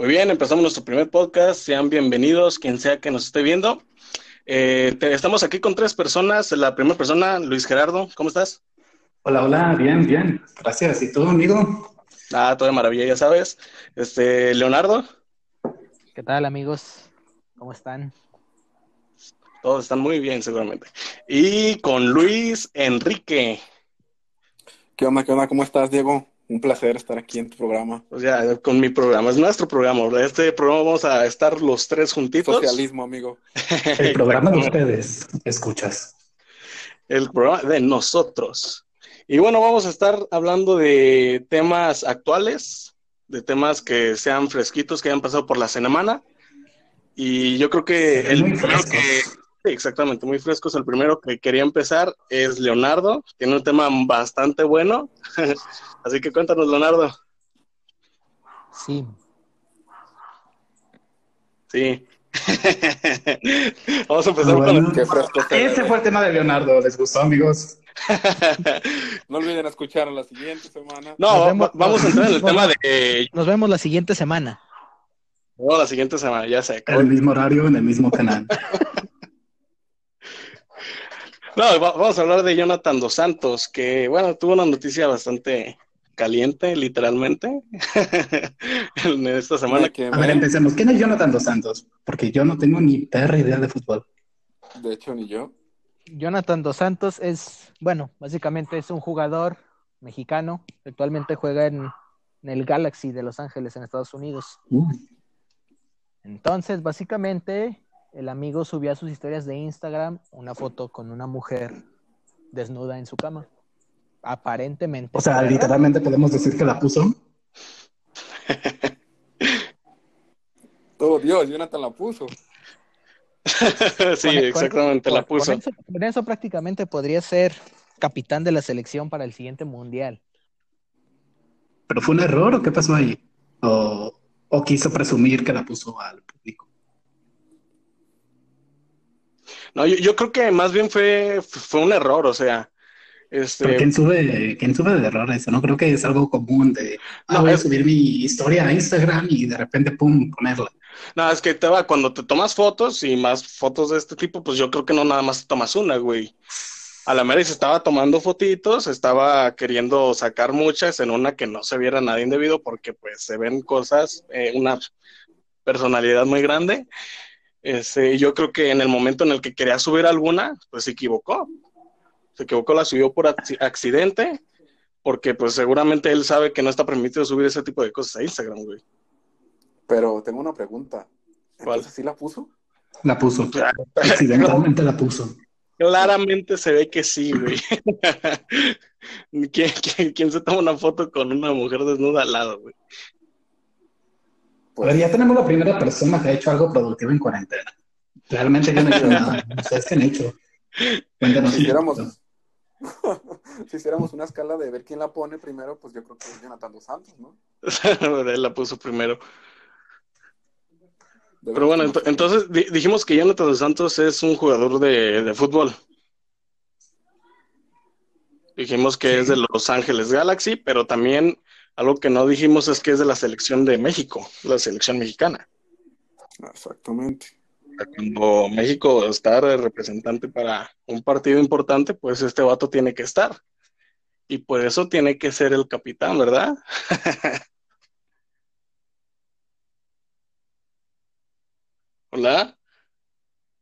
Muy bien, empezamos nuestro primer podcast. Sean bienvenidos, quien sea que nos esté viendo. Eh, te- estamos aquí con tres personas. La primera persona, Luis Gerardo, ¿cómo estás? Hola, hola, bien, bien. Gracias. ¿Y tú, amigo? Ah, todo de maravilla, ya sabes. Este, Leonardo, ¿Qué tal amigos? ¿Cómo están? todos están muy bien, seguramente. Y con Luis Enrique. ¿Qué onda, qué onda? ¿Cómo estás, Diego? Un placer estar aquí en tu programa. O sea, con mi programa, es nuestro programa. ¿verdad? Este programa vamos a estar los tres juntitos. Socialismo, amigo. El programa de ustedes, escuchas. el programa de nosotros. Y bueno, vamos a estar hablando de temas actuales, de temas que sean fresquitos, que hayan pasado por la semana. Y yo creo que el frescos. que, sí, exactamente, muy frescos. El primero que quería empezar es Leonardo, tiene un tema bastante bueno. Así que cuéntanos, Leonardo. Sí, Sí. Vamos a empezar con. Qué fresco se Ese fue el tema de Leonardo. ¿Les gustó, amigos? No olviden escuchar la siguiente semana. No, Nos vemos- va- vamos a entrar en el tema de nos vemos la siguiente semana. no, la siguiente semana, ya se En acabó. el mismo horario, en el mismo canal. No, va- vamos a hablar de Jonathan Dos Santos, que bueno, tuvo una noticia bastante caliente, literalmente, en esta semana. Quemé. A ver, empecemos. ¿Quién es Jonathan Dos Santos? Porque yo no tengo ni perra idea de fútbol. De hecho, ni yo. Jonathan Dos Santos es, bueno, básicamente es un jugador mexicano. Actualmente juega en, en el Galaxy de Los Ángeles, en Estados Unidos. Uh, Entonces, básicamente, el amigo subió a sus historias de Instagram una foto con una mujer desnuda en su cama. Aparentemente. o sea, ¿verdad? literalmente podemos decir que la puso. Oh, Dios, Jonathan la puso. sí, Con- con- exactamente, la puso. Con eso, con eso prácticamente podría ser capitán de la selección para el siguiente mundial. ¿Pero fue un error o qué pasó ahí? ¿O, o quiso presumir que la puso al público? No, yo, yo creo que más bien fue, fue un error, o sea, ¿Pero este, quién sube, quién sube de errores? No creo que es algo común de, ah, No, voy a es- subir mi historia a Instagram y de repente, pum, ponerla. no, es que te va, cuando te tomas fotos y más fotos de este tipo, pues yo creo que no nada más te tomas una, güey. A la mera se estaba tomando fotitos, estaba queriendo sacar muchas en una que no se viera nada indebido porque pues se ven cosas, eh, una personalidad muy grande. Este, yo creo que en el momento en el que quería subir alguna, pues se equivocó. Se equivocó, la subió por acci- accidente, porque pues seguramente él sabe que no está permitido subir ese tipo de cosas a Instagram, güey. Pero tengo una pregunta. ¿Cuál? ¿Entonces sí la puso? La puso. Accidentalmente la puso. Claramente se ve que sí, güey. ¿Quién, quién, quién se toma una foto con una mujer desnuda al lado, güey? A ver, ya tenemos la primera persona que ha hecho algo productivo en cuarentena. Realmente yo no he hecho nada. ¿Ustedes qué han hecho? Cuéntanos. Si hiciéramos, si hiciéramos una escala de ver quién la pone primero, pues yo creo que es Jonathan Dos Santos, ¿no? Él la puso primero. Pero bueno, ent- entonces di- dijimos que Jonathan Dos Santos es un jugador de, de fútbol. Dijimos que es de Los Ángeles Galaxy, pero también algo que no dijimos es que es de la selección de México, la selección mexicana. Exactamente. Cuando México está de representante para un partido importante, pues este vato tiene que estar. Y por eso tiene que ser el capitán, ¿verdad? Hola.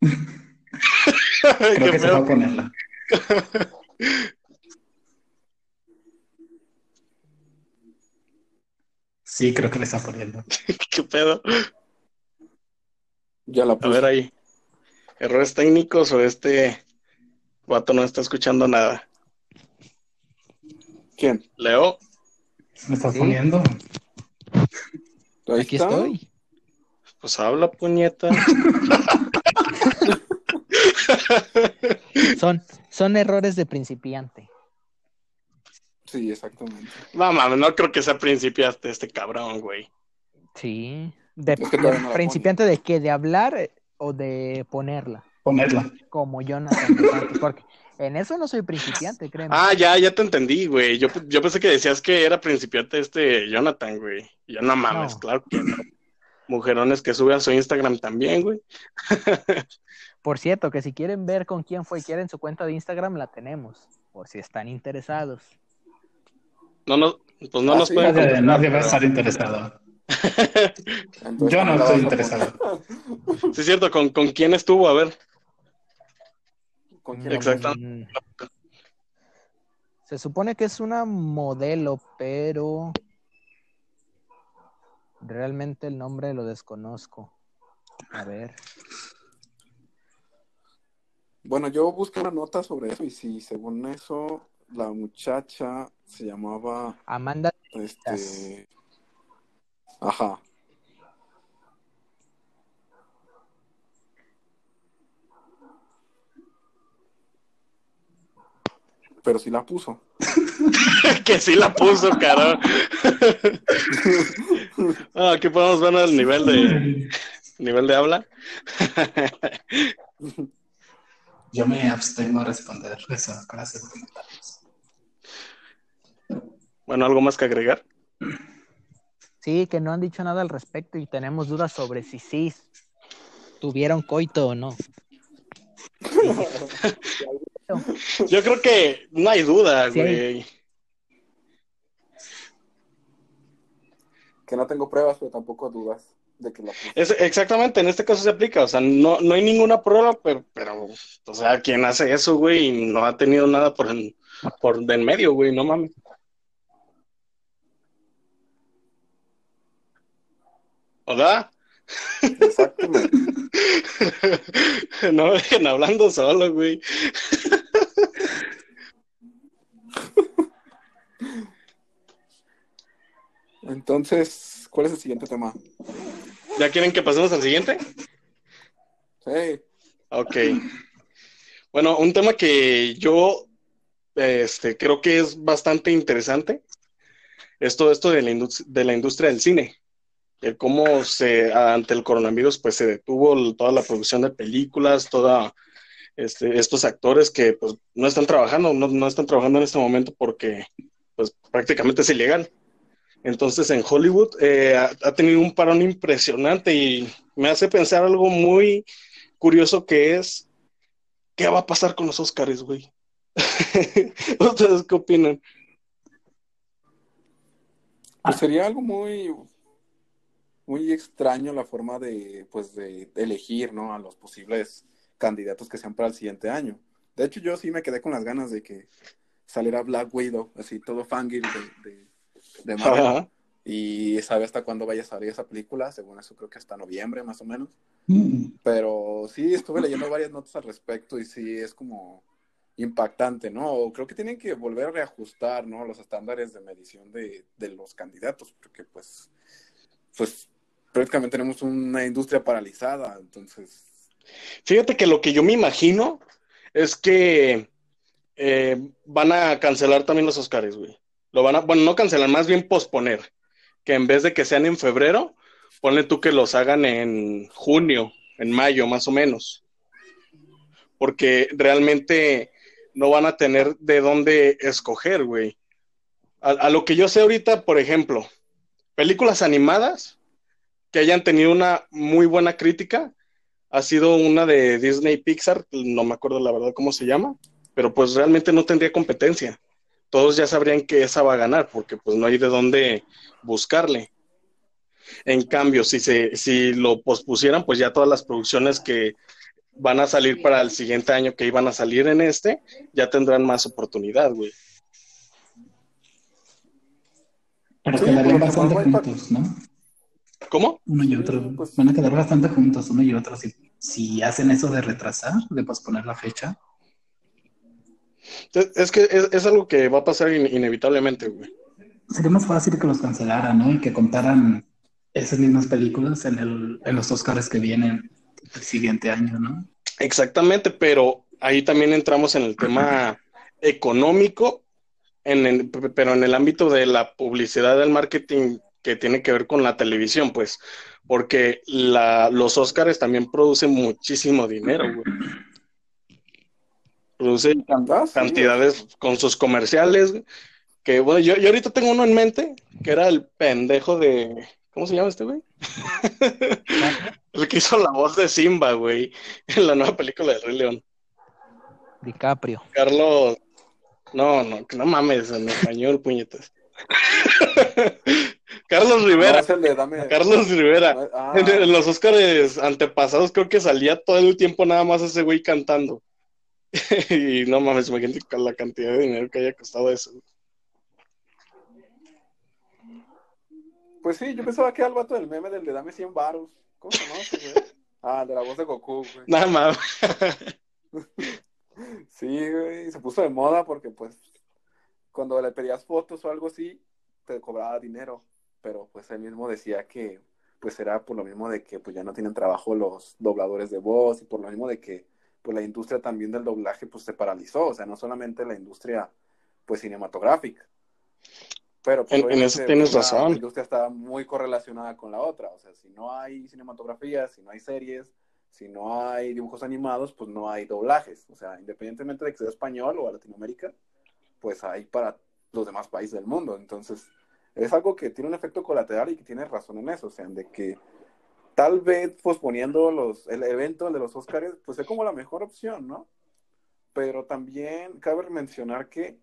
Creo ¿Qué que se va a ponerla. Sí, creo que le está poniendo. ¿Qué pedo? Ya la A puso. ver ahí. ¿Errores técnicos o este vato no está escuchando nada? ¿Quién? Leo, ¿Me está Sí. poniendo? Aquí está. estoy. pues habla, puñeta. Son, son errores de principiante. Sí, exactamente. No mames, no creo que sea principiante este cabrón, güey. Sí. De, Es que todavía no la principiante de qué, de hablar eh, o de ponerla, Ponerla. como Jonathan porque en eso no soy principiante, créeme. Ah, ya, ya te entendí, güey. Yo, yo pensé que decías que era principiante este Jonathan, güey. Y yo, no mames, No. claro que no. mujerones que suben a su Instagram también, güey. Por cierto, que si quieren ver con quién fue y quieren su cuenta de Instagram, la tenemos, por si están interesados. No, no, pues no Ah, nos sí, pueden nadie, va a estar interesado. Entonces, Yo no estoy interesado. Sí, es cierto, ¿con, con quién estuvo? A ver. ¿Con quién? Exacto. Mm. Se supone que es una modelo, pero realmente el nombre lo desconozco. A ver. Bueno, yo busqué una nota sobre eso y si según eso, la muchacha se llamaba, Amanda. este, ajá, pero sí la puso. que sí la puso, carajo. Ah, aquí podemos ver el nivel de nivel de habla. Yo me abstengo a responder esa clase de comentarios. Bueno, ¿algo más que agregar? Sí, que no han dicho nada al respecto y tenemos dudas sobre si sí tuvieron coito o no. Yo creo que no hay duda, Sí. güey. Que no tengo pruebas, pero tampoco dudas de que la. Es, exactamente, en este caso se aplica, o sea, no, no hay ninguna prueba, pero, pero, o sea, quien hace eso, güey, y no ha tenido nada por en, por de en medio, güey, no mames. ¿Hola? Exactamente. No me dejen hablando solo, güey. Entonces, ¿cuál es el siguiente tema? ¿Ya quieren que pasemos al siguiente? Sí, Ok. Bueno, un tema que yo este, creo que es bastante interesante es todo esto de la, de la industria del cine. El cómo se, ante el coronavirus, pues se detuvo toda la producción de películas, toda este, estos actores que pues, no están trabajando, no, no están trabajando en este momento porque pues prácticamente es ilegal. Entonces en Hollywood eh, ha, ha tenido un parón impresionante y me hace pensar algo muy curioso que es, ¿qué va a pasar con los Oscars, güey? ¿Ustedes qué opinan? pues sería algo muy, muy extraño la forma de, pues, de elegir, ¿no? A los posibles candidatos que sean para el siguiente año. De hecho, yo sí me quedé con las ganas de que saliera Black Widow, así todo fangirl de, de, de Marvel. Ajá. Y sabe hasta cuándo vaya a salir esa película, según eso creo que hasta noviembre más o menos. Mm, Pero sí, estuve leyendo varias notas al respecto y sí es como impactante, ¿no? Creo que tienen que volver a reajustar, ¿no? Los estándares de medición de, de los candidatos, porque pues, pues prácticamente tenemos una industria paralizada, entonces, Fíjate que lo que yo me imagino es que eh, van a cancelar también los Oscars, güey. Lo van a, bueno, no cancelar, más bien posponer. Que en vez de que sean en febrero, ponle tú que los hagan en junio, en mayo, más o menos. Porque realmente no van a tener de dónde escoger, güey. A, a lo que yo sé ahorita, por ejemplo, películas animadas que hayan tenido una muy buena crítica, ha sido una de Disney Pixar, no me acuerdo la verdad cómo se llama, pero pues realmente no tendría competencia. Todos ya sabrían que esa va a ganar, porque pues no hay de dónde buscarle. En cambio, si se, si lo pospusieran, pues ya todas las producciones que van a salir para el siguiente año, que iban a salir en este, ya tendrán más oportunidad, güey. Pero Sí, quedarían bastante juntos, ¿no? ¿Cómo? Uno y otro. pues- Van a quedar bastante juntos, uno y otro. Si, si hacen eso de retrasar, de posponer la fecha. Es, es que es, es algo que va a pasar in- inevitablemente, güey. Sería más fácil que los cancelaran, ¿no? Y que contaran esas mismas películas en, el, en los Oscars que vienen el siguiente año, ¿no? Exactamente, pero ahí también entramos en el tema económico, en el- pero en el ámbito de la publicidad del marketing que tiene que ver con la televisión, pues, porque la, los Oscars también producen muchísimo dinero, güey. Producen Ah, sí, cantidades con sus comerciales, que bueno, yo, yo ahorita tengo uno en mente, que era el pendejo de, ¿Cómo se llama este güey? el que hizo la voz de Simba, güey, en la nueva película de Rey León. DiCaprio. Carlos. No, no, no mames, en español, puñetas. Carlos Rivera. Carlos Rivera. Ah. En, los Oscars antepasados creo que salía todo el tiempo nada más ese güey cantando. y no mames, imagínate la cantidad de dinero que haya costado eso. Pues sí, yo pensaba que era el vato del meme del de dame 100 varos. ¿Cómo se llama güey? Ah, de la voz de Goku, güey. Nada más. sí, güey, se puso de moda porque pues cuando le pedías fotos o algo así, te cobraba dinero. Pero pues él mismo decía que pues era por lo mismo de que pues ya no tienen trabajo los dobladores de voz y por lo mismo de que pues la industria también del doblaje pues se paralizó, o sea, no solamente la industria pues cinematográfica. Pero pues, en, eso tienes razón. La industria está muy correlacionada con la otra, o sea, si no hay cinematografía, si no hay series, si no hay dibujos animados, pues no hay doblajes, o sea, independientemente de que sea español o a Latinoamérica, pues hay para los demás países del mundo, entonces es algo que tiene un efecto colateral y que tiene razón en eso, o sea, de que tal vez posponiendo los, el evento de los Oscars, pues es como la mejor opción, ¿no? Pero también cabe mencionar que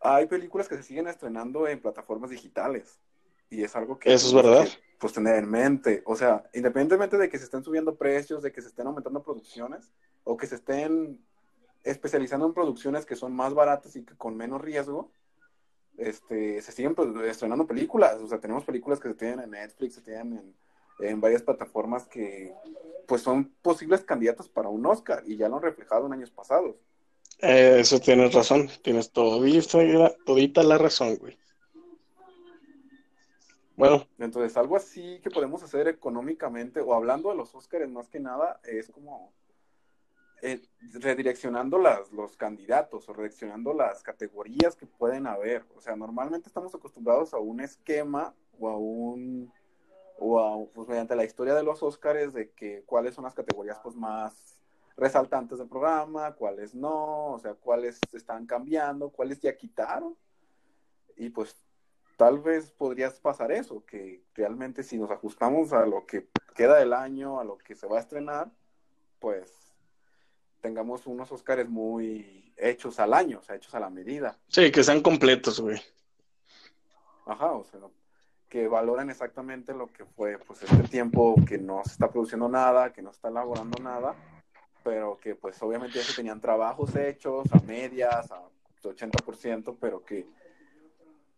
hay películas que se siguen estrenando en plataformas digitales. Y es algo que... Eso es verdad. pues tener en mente. O sea, independientemente de que se estén subiendo precios, de que se estén aumentando producciones, o que se estén especializando en producciones que son más baratas y que con menos riesgo, este, se siguen estrenando películas. O sea, tenemos películas que se tienen en Netflix, se tienen en en varias plataformas que pues son posibles candidatos para un Oscar y ya lo han reflejado en años pasados. Eh, eso tienes razón, tienes todita, todita la razón, güey. Bueno. Entonces, algo así que podemos hacer económicamente, o hablando de los Oscars más que nada, es como eh, redireccionando las, los candidatos o redireccionando las categorías que pueden haber. O sea, normalmente estamos acostumbrados a un esquema o a un o pues, mediante la historia de los Óscares de que cuáles son las categorías pues más resaltantes del programa, cuáles no, o sea, cuáles están cambiando, cuáles ya quitaron. Y pues tal vez podrías pasar eso, que realmente si nos ajustamos a lo que queda del año, a lo que se va a estrenar, pues tengamos unos Óscares muy hechos al año, o sea, hechos a la medida. Sí, que sean completos, güey. Ajá, o sea, que valoran exactamente lo que fue pues este tiempo que no se está produciendo nada, que no se está elaborando nada, pero que pues obviamente ya se tenían trabajos hechos a medias, a 80%, pero que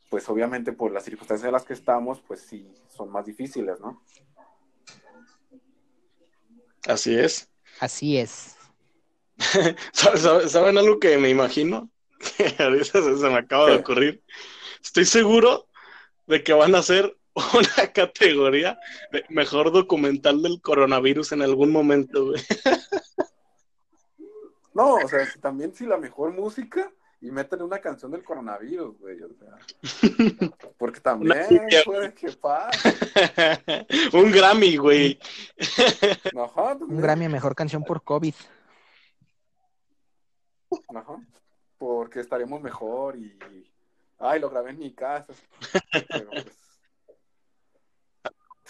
pues obviamente por las circunstancias en las que estamos, pues sí, son más difíciles, ¿no? Así es. Así es. ¿Saben algo que me imagino? a veces se me acaba de ocurrir. Estoy seguro de que van a hacer una categoría de mejor documental del coronavirus en algún momento, güey. No, o sea, también si la mejor música y meten una canción del coronavirus, güey, o sea. Porque también puede que pase. Un Grammy, güey. Un Grammy mejor canción por COVID. Ajá. Porque estaremos mejor y ay, lo grabé en mi casa.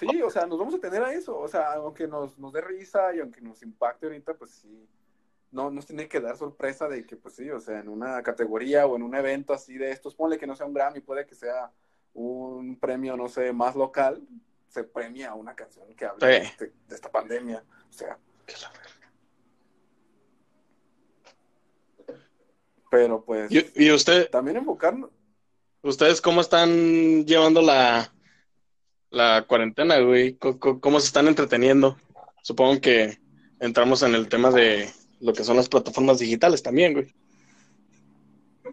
Pues, sí, o sea, nos vamos a tener a eso. O sea, aunque nos, nos dé risa y aunque nos impacte ahorita, pues sí. No nos tiene que dar sorpresa de que, pues sí, o sea, en una categoría o en un evento así de estos, ponle que no sea un Grammy, puede que sea un premio, no sé, más local, se premia una canción que hable de, esta pandemia. O sea, pero pues. ¿Y, usted? También enfocarnos. ¿Ustedes cómo están llevando la, la cuarentena, güey? ¿Cómo, se están entreteniendo? Supongo que entramos en el tema de lo que son las plataformas digitales también, güey.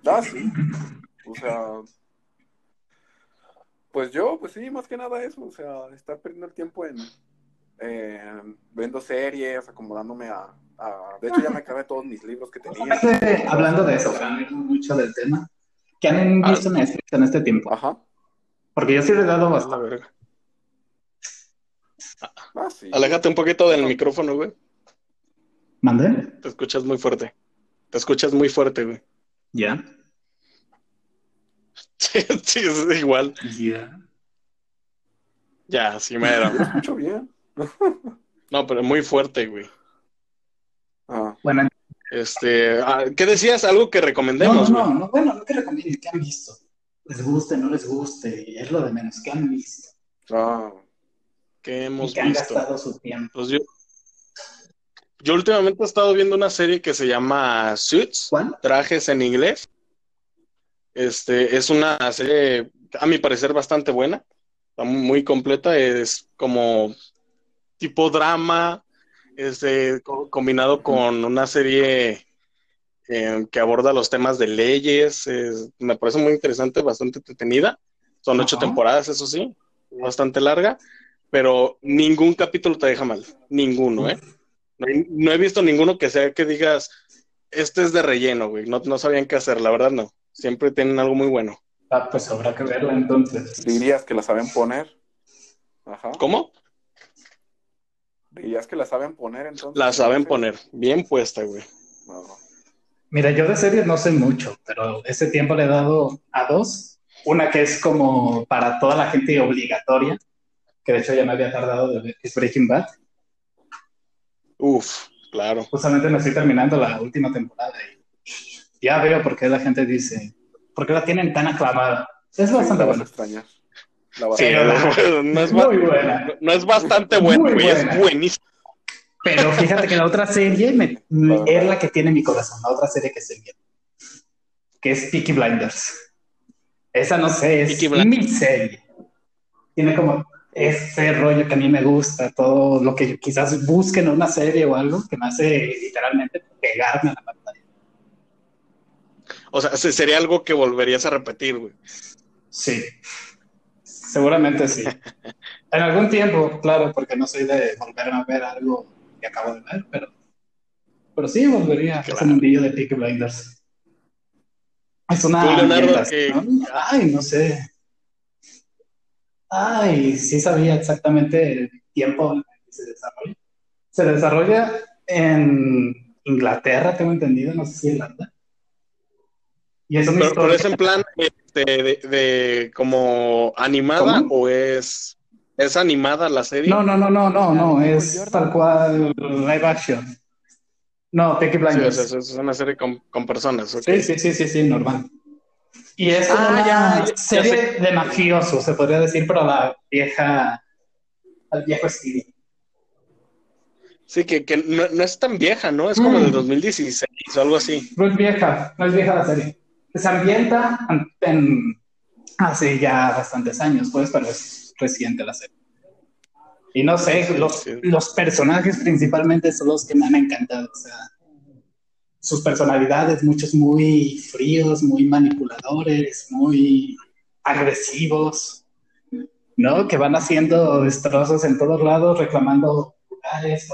Ah, sí. O sea, pues yo, pues sí, más que nada eso, o sea, estar perdiendo el tiempo en, viendo series, acomodándome a, De hecho, ya me acabé todos mis libros que tenía. Hablando de eso, mucho del tema. ¿Qué han ah, visto Netflix en este tiempo? Ajá. Porque yo sí le he dado bastante. Ah, Aléjate un poquito del micrófono, güey. ¿Mande? Te escuchas muy fuerte. Te escuchas muy fuerte, güey. ¿Ya? Sí, sí, es igual. Ya. Ya, sí mero. Escucho bien. No, pero muy fuerte, güey. Ah, Bueno, Este, ah, ¿qué decías? Algo que no, recomendemos, no, güey. no, no, bueno, no que recomienden, ¿qué han visto? Les guste, no les guste, es lo de menos, ¿qué han visto? ah, ¿Qué Y hemos que han gastado su tiempo. Pues yo, yo últimamente he estado viendo una serie que se llama Suits, ¿Cuál? trajes en inglés. Este, es una serie, a mi parecer, bastante buena, está muy completa, es como tipo drama, este, co- combinado con una serie eh, que aborda los temas de leyes, es- me parece muy interesante, bastante entretenida. Son ocho Ajá. temporadas, eso sí, bastante larga, pero ningún capítulo te deja mal, ninguno, ¿eh? No, he- no he visto ninguno que sea que digas, este es de relleno, güey, no, no sabían qué hacer, la verdad no. Siempre tienen algo muy bueno. Ah, pues habrá que verla entonces. dirías que la saben poner. Ajá. ¿Cómo? Dirías que la saben poner entonces. La saben poner, bien puesta, güey. No. Mira, yo de series no sé mucho, pero ese tiempo le he dado a dos. Una que es como para toda la gente obligatoria, que de hecho ya me había tardado de ver, que es Breaking Bad. Uf, claro. Justamente me estoy terminando la última temporada y ya veo por qué la gente dice, por qué la tienen tan aclamada. Es Sí, bastante buena. extrañar. La Sí, no, es, Muy buena. no es bastante bueno, Muy güey, es buena. buenísimo. Pero fíjate que la otra serie me- me- es la que tiene mi corazón, la otra serie que estoy viendo, que es Peaky Blinders. Esa no sé, es mi serie. Tiene como ese rollo que a mí me gusta, todo lo que quizás busquen en una serie o algo que me hace literalmente pegarme a la pantalla. O sea, se- sería algo que volverías a repetir, güey. Sí, seguramente sí. En algún tiempo, claro, porque no soy de volverme a ver algo que acabo de ver, pero, pero sí volvería a ese Claro. mundillo de Peaky Blinders. Es una Tú, Leonardo, ambientación- Ay, no sé. Ay, sí sabía exactamente el tiempo en el que se desarrolla. Se desarrolla en Inglaterra, tengo entendido, no sé si Irlanda. Y es una Pero, pero es en plan este, de, de como animada ¿Cómo? o es, es animada la serie. No, no, no, no, no, no, es tal cual live action. No, Peaky Sí, Blinders. sea, es, es una serie con, con personas. Sí, sí, sí, sí, sí, normal. Y es Ah, una ya, ya, ya serie de mafiosos, se podría decir, pero la vieja, al viejo estilo. Sí, que, que no, no es tan vieja, ¿no? Es como Mm. de 2016 o algo así. No es vieja, no es vieja la serie. Se ambienta en, hace ya bastantes años, pues, pero es reciente la serie. Y no sé, los, los personajes principalmente son los que me han encantado. O sea, sus personalidades, muchos muy fríos, muy manipuladores, muy agresivos, ¿no? Que van haciendo destrozos en todos lados, reclamando lugares,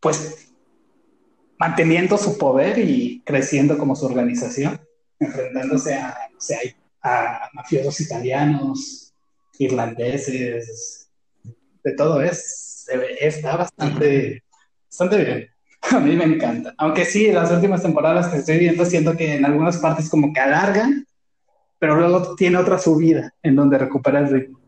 pues manteniendo su poder y creciendo como su organización, enfrentándose a, no sé, mafiosos italianos, irlandeses, de todo es, está bastante, bastante bien. A mí me encanta. Aunque sí, las últimas temporadas que estoy viendo, siento que en algunas partes como que alargan, pero luego tiene otra subida en donde recupera el ritmo.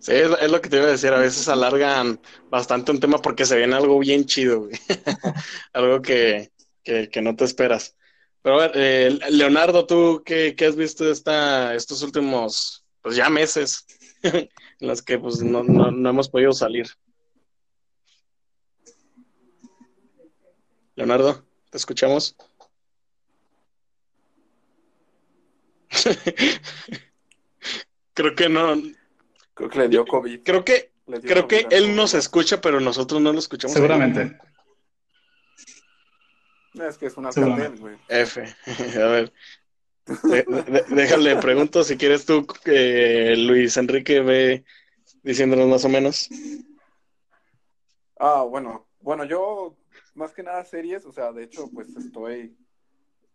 Sí, es, lo que te iba a decir. A veces alargan bastante un tema porque se viene algo bien chido, algo que, que, que no te esperas. Pero a ver, eh, Leonardo, ¿tú qué, qué has visto esta, estos últimos, pues ya meses en los que pues no, no, no hemos podido salir? Leonardo, ¿te escuchamos? creo que no, Creo que le dio COVID. creo que, creo que él nos escucha, pero nosotros no lo escuchamos. Seguramente. Es que es un Seguramente. alcatel, güey. F, a ver. De- de- déjale, pregunto si quieres tú, eh, Luis Enrique, ve diciéndonos más o menos. Ah, bueno. Bueno, yo más que nada series, o sea, de hecho, pues estoy,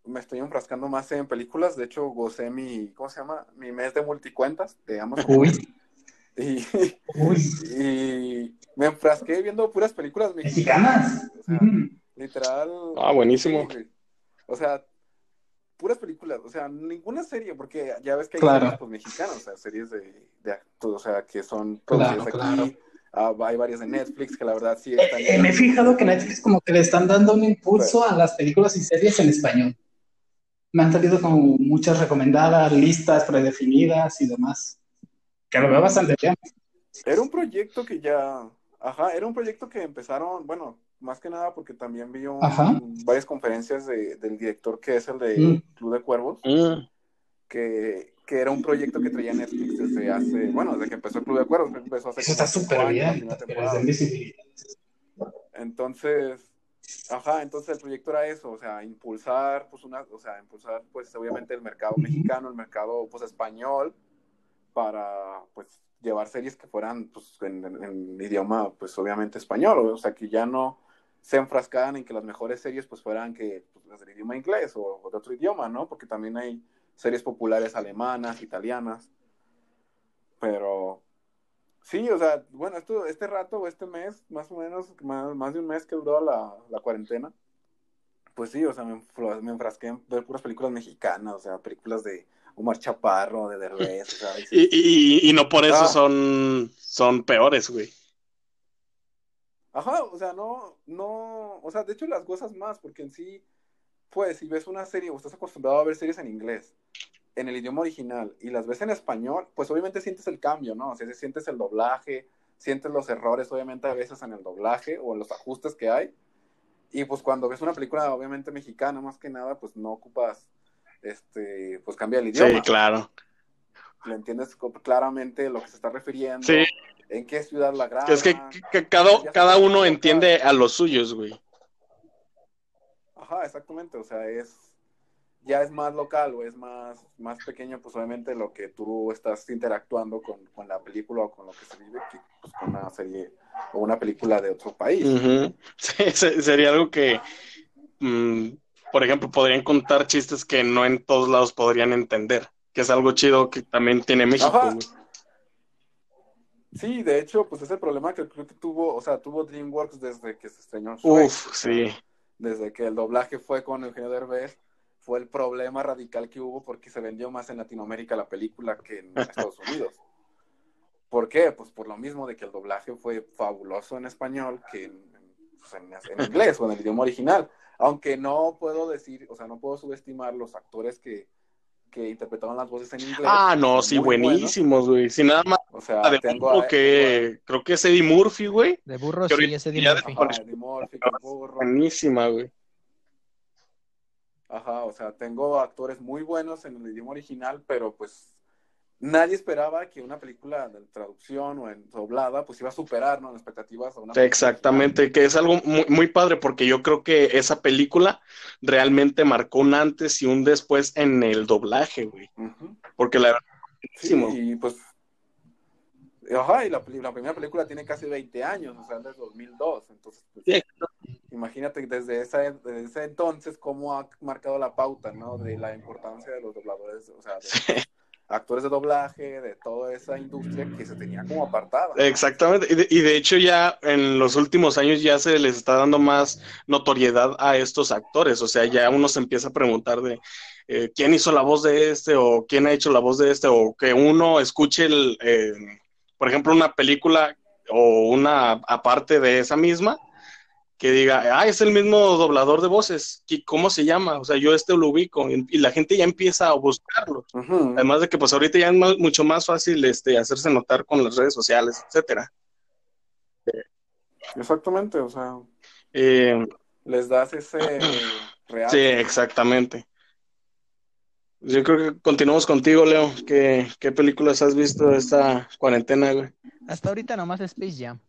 me estoy enfrascando más en películas. De hecho, gocé mi, ¿cómo se llama? Mi mes de multicuentas de Amazon. Uy, Y, uy, y me enfrasqué viendo puras películas mexicanas. mexicanas. O sea, Mm. literal. Ah, buenísimo. o sea, puras películas, o sea, ninguna serie, porque ya ves que hay Claro. series pues, mexicanas, o sea, series de, de actos, o sea, que son Claro, producidas aquí, ah, hay varias de Netflix que la verdad sí están... Eh, me he fijado que Netflix como que le están dando un impulso a las películas y series en español. Me han salido como muchas recomendadas, listas predefinidas y demás. Que lo veo bastante bien. Era un proyecto que ya, ajá, era un proyecto que empezaron, bueno, más que nada porque también vi un- varias conferencias de- del director que es el de Mm. Club de Cuervos, Mm. que, que era un proyecto que traía Netflix desde hace, bueno, desde que empezó el Club de Cuervos, empezó hace Eso está cinco súper bien. Entonces, ajá, entonces el proyecto era eso, o sea, impulsar, pues una, o sea, impulsar, pues obviamente el mercado mexicano, el mercado, pues español, para, pues, llevar series que fueran, pues, en, en- en idioma, pues, obviamente español, o sea, que ya no se enfrascaran en que las mejores series, pues, fueran que, pues, las del idioma inglés o, o de otro idioma, ¿no? Porque también hay series populares alemanas, italianas, pero... Sí, o sea, bueno, esto, este rato o este mes, más o menos, más, más de un mes que duró la, la cuarentena, pues sí, o sea, me, me enfrasqué en ver puras películas mexicanas, o sea, películas de Omar Chaparro, de Derbez, y- y no por eso Ah. son, son peores, güey. Ajá, o sea, no, no, o sea, de hecho las cosas más, porque en sí, pues, si ves una serie o estás acostumbrado a ver series en inglés, en el idioma original, y las ves en español, pues obviamente sientes el cambio, ¿no? O sea, sientes el doblaje, sientes los errores, obviamente, a veces en el doblaje o en los ajustes que hay, y pues cuando ves una película, obviamente, mexicana, más que nada, pues no ocupas, este, pues cambia el idioma. Sí, claro. Le entiendes claramente lo que se está refiriendo, Sí. en qué ciudad la graban. Es que, que cada, cada uno entiende a los suyos, güey. Ajá, exactamente, o sea, es ya es más local o es más, más pequeño, pues obviamente lo que tú estás interactuando con, con la película o con lo que se vive que pues, con una serie o una película de otro país. Sí, se- sería algo que, mm, por ejemplo, podrían contar chistes que no en todos lados podrían entender, que es algo chido que también tiene México, güey. Sí, de hecho, pues es el problema que creo que tuvo, o sea, tuvo DreamWorks desde que se estrenó Shrek, Uf, sí. desde que el doblaje fue con Eugenio Derbez, fue el problema radical que hubo porque se vendió más en Latinoamérica la película que en Estados Unidos. ¿Por qué? Pues por lo mismo de que el doblaje fue fabuloso en español que en, pues, en- en inglés o en el idioma original. Aunque no puedo decir, o sea, no puedo subestimar los actores que, que interpretaban las voces en inglés. Ah, no, sí, buenísimos, güey. Si nada más O sea, de tengo burro a- que creo que es Eddie Murphy, güey. De burro Que sí, Murphy. ajá, Eddie Murphy, Burro. Buenísima, güey. Ajá, o sea, tengo actores muy buenos en el idioma original, pero pues nadie esperaba que una película de traducción o en doblada pues iba a superar, ¿no? Las expectativas a una Exactamente, que es algo muy, muy padre porque yo creo que esa película realmente marcó un antes y un después en el doblaje, güey. original. Ujú. Porque la Sí, y pues ajá, y la, primera película tiene casi 20 años, o sea, es del 2002, entonces pues, Sí. imagínate desde, esa, desde ese entonces cómo ha marcado la pauta, ¿no? De la importancia de los dobladores, o sea, de actores de doblaje, de toda esa industria que se tenía como apartada. Exactamente, y de, hecho ya en los últimos años ya se les está dando más notoriedad a estos actores, o sea, ya uno se empieza a preguntar de eh, quién hizo la voz de este o quién ha hecho la voz de este o que uno escuche, el, eh, por ejemplo, una película o una aparte de esa misma que diga, ah, es el mismo doblador de voces, ¿y ¿cómo se llama? O sea, yo este lo ubico y, la gente ya empieza a buscarlo. Además de que pues ahorita ya es más- mucho más fácil este, hacerse notar con las redes sociales, etcétera. Exactamente, o sea, Eh, les das ese real. sí, exactamente. Yo creo que continuamos contigo, Leo. ¿Qué, qué películas has visto esta cuarentena, güey? Hasta ahorita nomás Space Jam.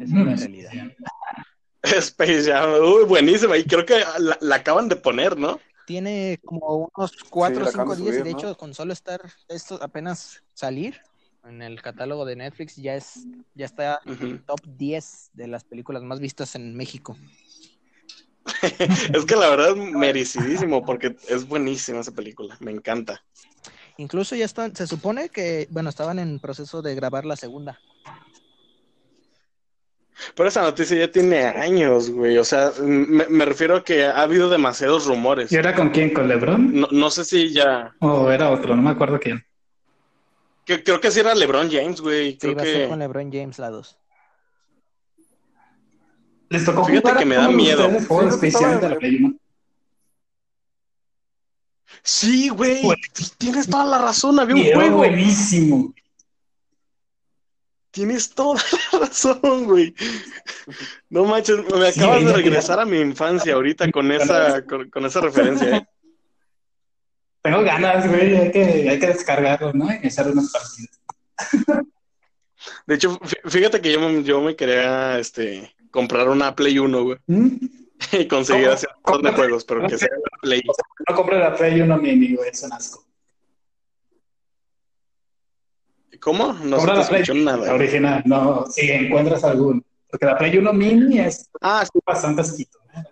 Esa es la realidad. Space Jam, uy, buenísima. Y creo que la, la acaban de poner, ¿no? Tiene como unos cuatro la o cinco acaban de días y de ¿no? hecho con solo estar esto apenas salir en el catálogo de Netflix ya es ya está en el top 10 de las películas más vistas en México. Es que la verdad es merecidísimo porque es buenísima esa película. Me encanta. Incluso ya están, se supone que, bueno, estaban en proceso de grabar la segunda. Pero esa noticia ya tiene años, güey. O sea, me, me refiero a que ha habido demasiados rumores. ¿Y era con quién? ¿Con LeBron? No, no sé si ya. ¿O era otro? No me acuerdo quién. que- creo que sí era LeBron James, güey. Sí, Creo va a ser que. con LeBron James la 2. Les tocó Fíjate jugar que me da miedo. Sí, especiales de estaba- la Play 1. Sí, güey. Tienes toda la razón. Había un juego. buenísimo. Tienes toda la razón, güey. No manches, me Sí, acabas de ya- regresar a mi infancia ahorita con esa, con, con esa referencia, ¿eh? Tengo ganas, güey. Hay que, hay que descargarlo, ¿no? Y echar unas partidas. De hecho, fí- fíjate que yo, me- yo me quería este, comprar una Play 1, güey, ¿Mm? y conseguir hacer un montón de juegos, pero que sea la Play. No compré la Play 1 mini, güey. Es un asco. ¿Cómo? No se la Play escuchó nada. la original. No, si encuentras alguno. Porque la Play 1 mini es Ah, sí, bastante asquito. ¿eh?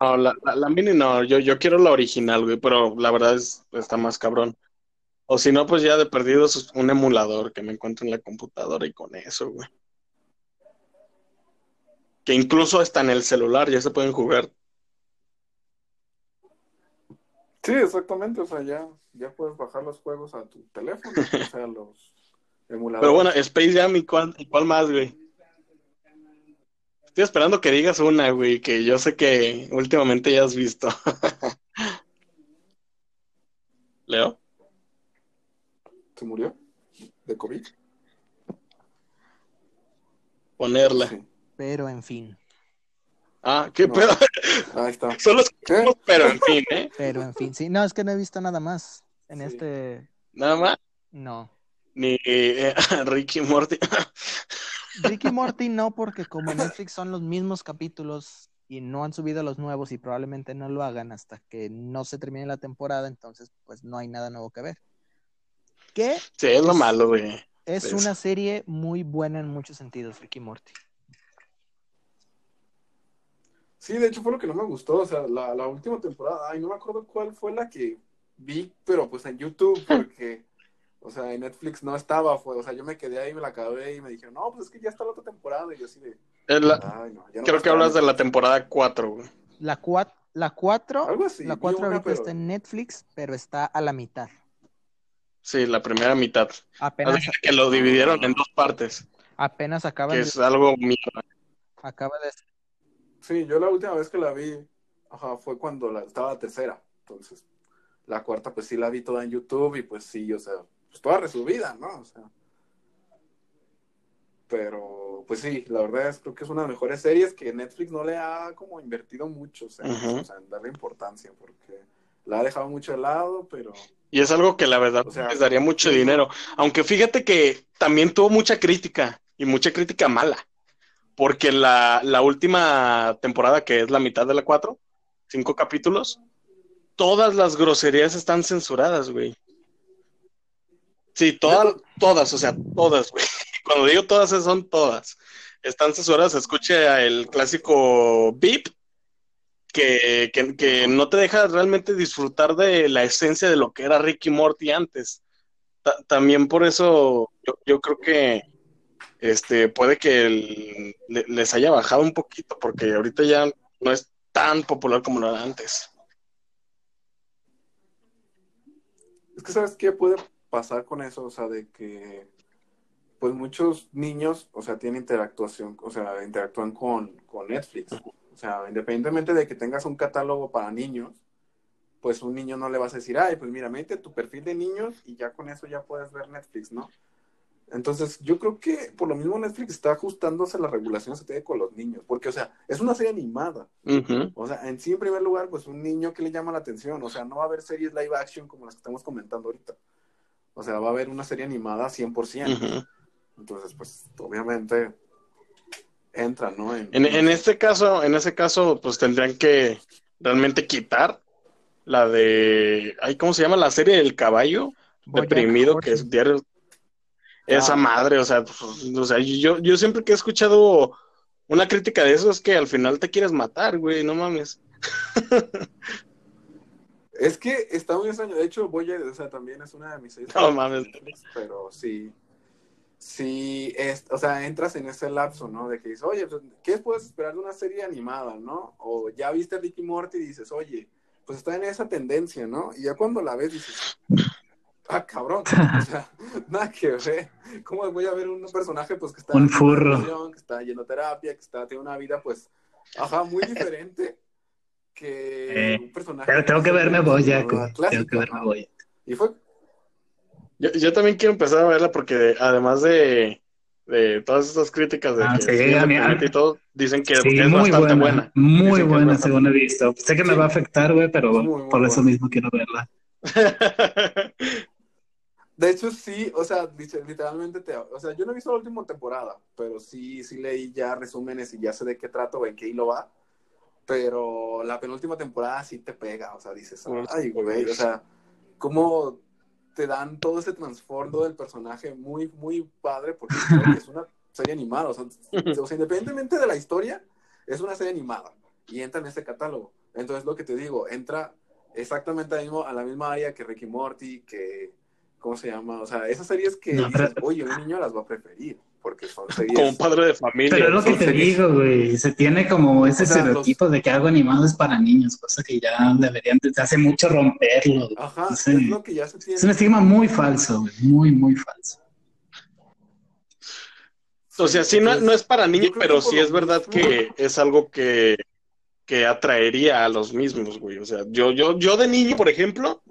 no, la, la, la mini no, yo, yo quiero la original, güey, pero la verdad es, está más cabrón. O si no, pues ya de perdido es un emulador que me encuentro en la computadora y con eso, güey. Que incluso hasta en el celular ya se pueden jugar. Sí, exactamente, o sea, ya, ya puedes bajar los juegos a tu teléfono, o sea, los emuladores. Pero bueno, Space Jam y cuál, y cuál más, güey. Estoy esperando que digas una, güey, que yo sé que últimamente ya has visto. ¿Leo? ¿Se murió? ¿De COVID? Ponerla. Sí. Pero en fin. Ah, qué No. pedo. Ahí está. Solo escuchamos, pero en fin, ¿eh? Pero en fin, sí. No, es que no he visto nada más en Sí. este. Nada más. No. Ni eh, Ricky Morty. Ricky Morty no, porque como Netflix son los mismos capítulos y no han subido los nuevos y probablemente no lo hagan hasta que no se termine la temporada, entonces pues no hay nada nuevo que ver. Que Sí, es lo malo, güey. es una serie muy buena en muchos sentidos, Ricky Morty. Sí, de hecho fue lo que no me gustó, o sea, la, la última temporada, ay, no me acuerdo cuál fue la que vi, pero pues en YouTube, porque, o sea, en Netflix no estaba, fue, o sea, yo me quedé ahí, me la acabé y me dijeron, no, pues es que ya está la otra temporada, y yo así de, la- ay, no, ya no creo que hablas de la temporada 4, güey. La 4, la cuatro, Algo así, la vi cuatro una, ahorita pero- está en Netflix, pero está a la mitad. Sí, la primera mitad. Apenas, Así que lo dividieron en dos partes, apenas acaba que de, es algo mierda. acaba de Sí, yo la última vez que la vi, ajá, fue cuando la, estaba la tercera, entonces, la cuarta pues sí la vi toda en YouTube y pues sí, o sea, pues toda resubida, ¿no? O sea, pero pues sí, la verdad es creo que es una de las mejores series que Netflix no le ha como invertido mucho, o sea, o sea, en darle importancia, porque la ha dejado mucho de lado, pero Y es algo que la verdad O sea, les daría mucho dinero. Aunque fíjate que también tuvo mucha crítica y mucha crítica mala. Porque la, la última temporada, que es la mitad de la cuatro, cinco capítulos, todas las groserías están censuradas, güey. Sí, todas, todas, o sea, todas, güey. Cuando digo todas, son todas. Están censuradas. Escuche el clásico beep, que, que, que no te deja realmente disfrutar de la esencia de lo que era Ricky Morty antes. Ta- también por eso yo, yo creo que este puede que les haya bajado un poquito, porque ahorita ya no es tan popular como lo era antes. Es que, ¿sabes qué puede pasar con eso? O sea, de que, pues muchos niños, o sea, tienen interactuación, o sea, interactúan con, con Netflix. O sea, independientemente de que tengas un catálogo para niños, pues un niño no le vas a decir, ay, pues mira, mete tu perfil de niños y ya con eso ya puedes ver Netflix, ¿no? Entonces, yo creo que por lo mismo Netflix está ajustándose a las regulaciones que tiene con los niños, porque, o sea, es una serie animada. O sea, en sí, en primer lugar, pues un niño que le llama la atención. O sea, no va a haber series live action como las que estamos comentando ahorita. O sea, va a haber una serie animada 100%. Ujú. Entonces, pues, obviamente, entra, ¿no? En, En, en este caso, en ese caso, pues tendrían que realmente quitar la de, ay, ¿cómo se llama? La serie del caballo deprimido, que es diario. Esa madre, o sea, pues, o sea, yo, yo siempre que he escuchado una crítica de eso es que al final te quieres matar, güey, no mames. Es que está muy extraño. De hecho, voy a, o sea, también es una de mis series. No mames. Pero sí. si, es, o sea, entras en ese lapso, ¿no? De que dices, oye, pues, ¿qué puedes esperar de una serie animada, ¿no? O ya viste a Ricky Morty y dices, oye, pues está en esa tendencia, ¿no? Y ya cuando la ves dices, ah, cabrón, o sea, nada que ver. ¿Cómo voy a ver un personaje, pues, que está... Un en furro. relación, Que está yendo a terapia, que está, tiene una vida, pues, ajá, muy diferente que Eh, un personaje... Pero tengo que verme Bojack, ¿no? güey. Clásico, Tengo que verme ¿no? Bojack. Y fue Yo, yo también quiero empezar a verla porque además de, de todas estas críticas de Ah, que sí, es a mí- independiente y todo, dicen que Sí, es muy bastante buena, buena. Muy Dicen que buena, bastante- según he visto. Sé que me va a afectar, güey, pero Es muy, muy por eso mismo quiero verla. De hecho, sí, o sea, literalmente te, o sea, yo no he visto la última temporada, pero sí, sí leí ya resúmenes y ya sé de qué trato o en qué hilo va. Pero la penúltima temporada sí te pega, o sea, dices, ay, güey, o sea, cómo te dan todo ese trasfondo del personaje muy, muy padre, porque es una serie animada, o sea, o sea, independientemente de la historia, es una serie animada y entra en ese catálogo. Entonces, lo que te digo, entra exactamente a la misma área que Ricky Morty, que, ¿cómo se llama? O sea, esas series que No, dices, pero- oye, un niño las va a preferir, porque son series... Como un padre de familia. Pero es lo que te series- digo, güey. Se tiene como ese O sea, estereotipo de que algo animado es para niños, cosa que ya deberían desde hace mucho romperlo. güey. Ajá, es lo que ya se tiene. Es un estigma muy falso, güey. Muy, muy falso. O sea, sí, no, no es para niños, pero sí es verdad que es algo que, que atraería a los mismos, güey. O sea, yo, yo, yo de niño, por ejemplo,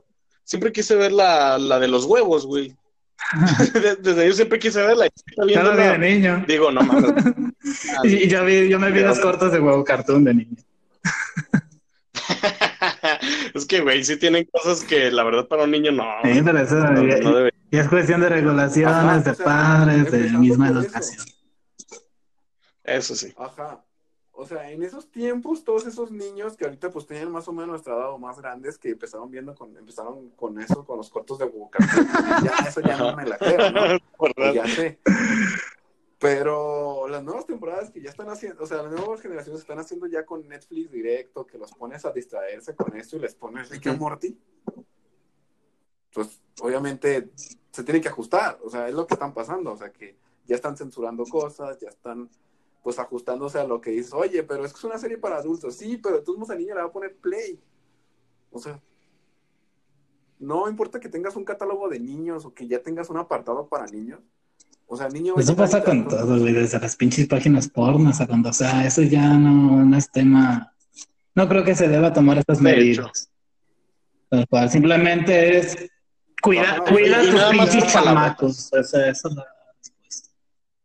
siempre quise ver la, la de los huevos, güey. De- Desde yo siempre quise verla. y Yo de niño. Digo, no mames. Y, y yo, vi, yo me vi los cortos de huevo cartoon de niño. es que, güey, sí tienen cosas que la verdad para un niño no. Sí, pero eso no, debe- ya es cuestión de regulaciones, Ajá, de o sea, padres, de misma por eso. educación. Eso sí. Ajá. O sea, en esos tiempos, todos esos niños que ahorita pues tenían más o menos nuestra edad o más grandes, que empezaron viendo con, empezaron con eso, con los cortos de Boca. ya, eso ya no me la creo, ¿no? Pues ya sé. Pero las nuevas temporadas que ya están haciendo, o sea, las nuevas generaciones están haciendo ya con Netflix directo, que los pones a distraerse con esto y les pones Rick and Morty. Pues obviamente se tienen que ajustar, o sea, es lo que están pasando, o sea, que ya están censurando cosas, ya están pues ajustándose a lo que dices, oye, pero es que es una serie para adultos, sí, pero de todos al niño le va a poner play. O sea, no importa que tengas un catálogo de niños o que ya tengas un apartado para niños. O sea, el niño... va a Eso llegar pasa con a- todo, güey, desde las pinches páginas porno hasta cuando, o sea, eso ya no, no es tema. No creo que se deba tomar estas De medidas. Tal cual, simplemente es cuida, cuida y tus pinches chamacos. O sea, eso es la.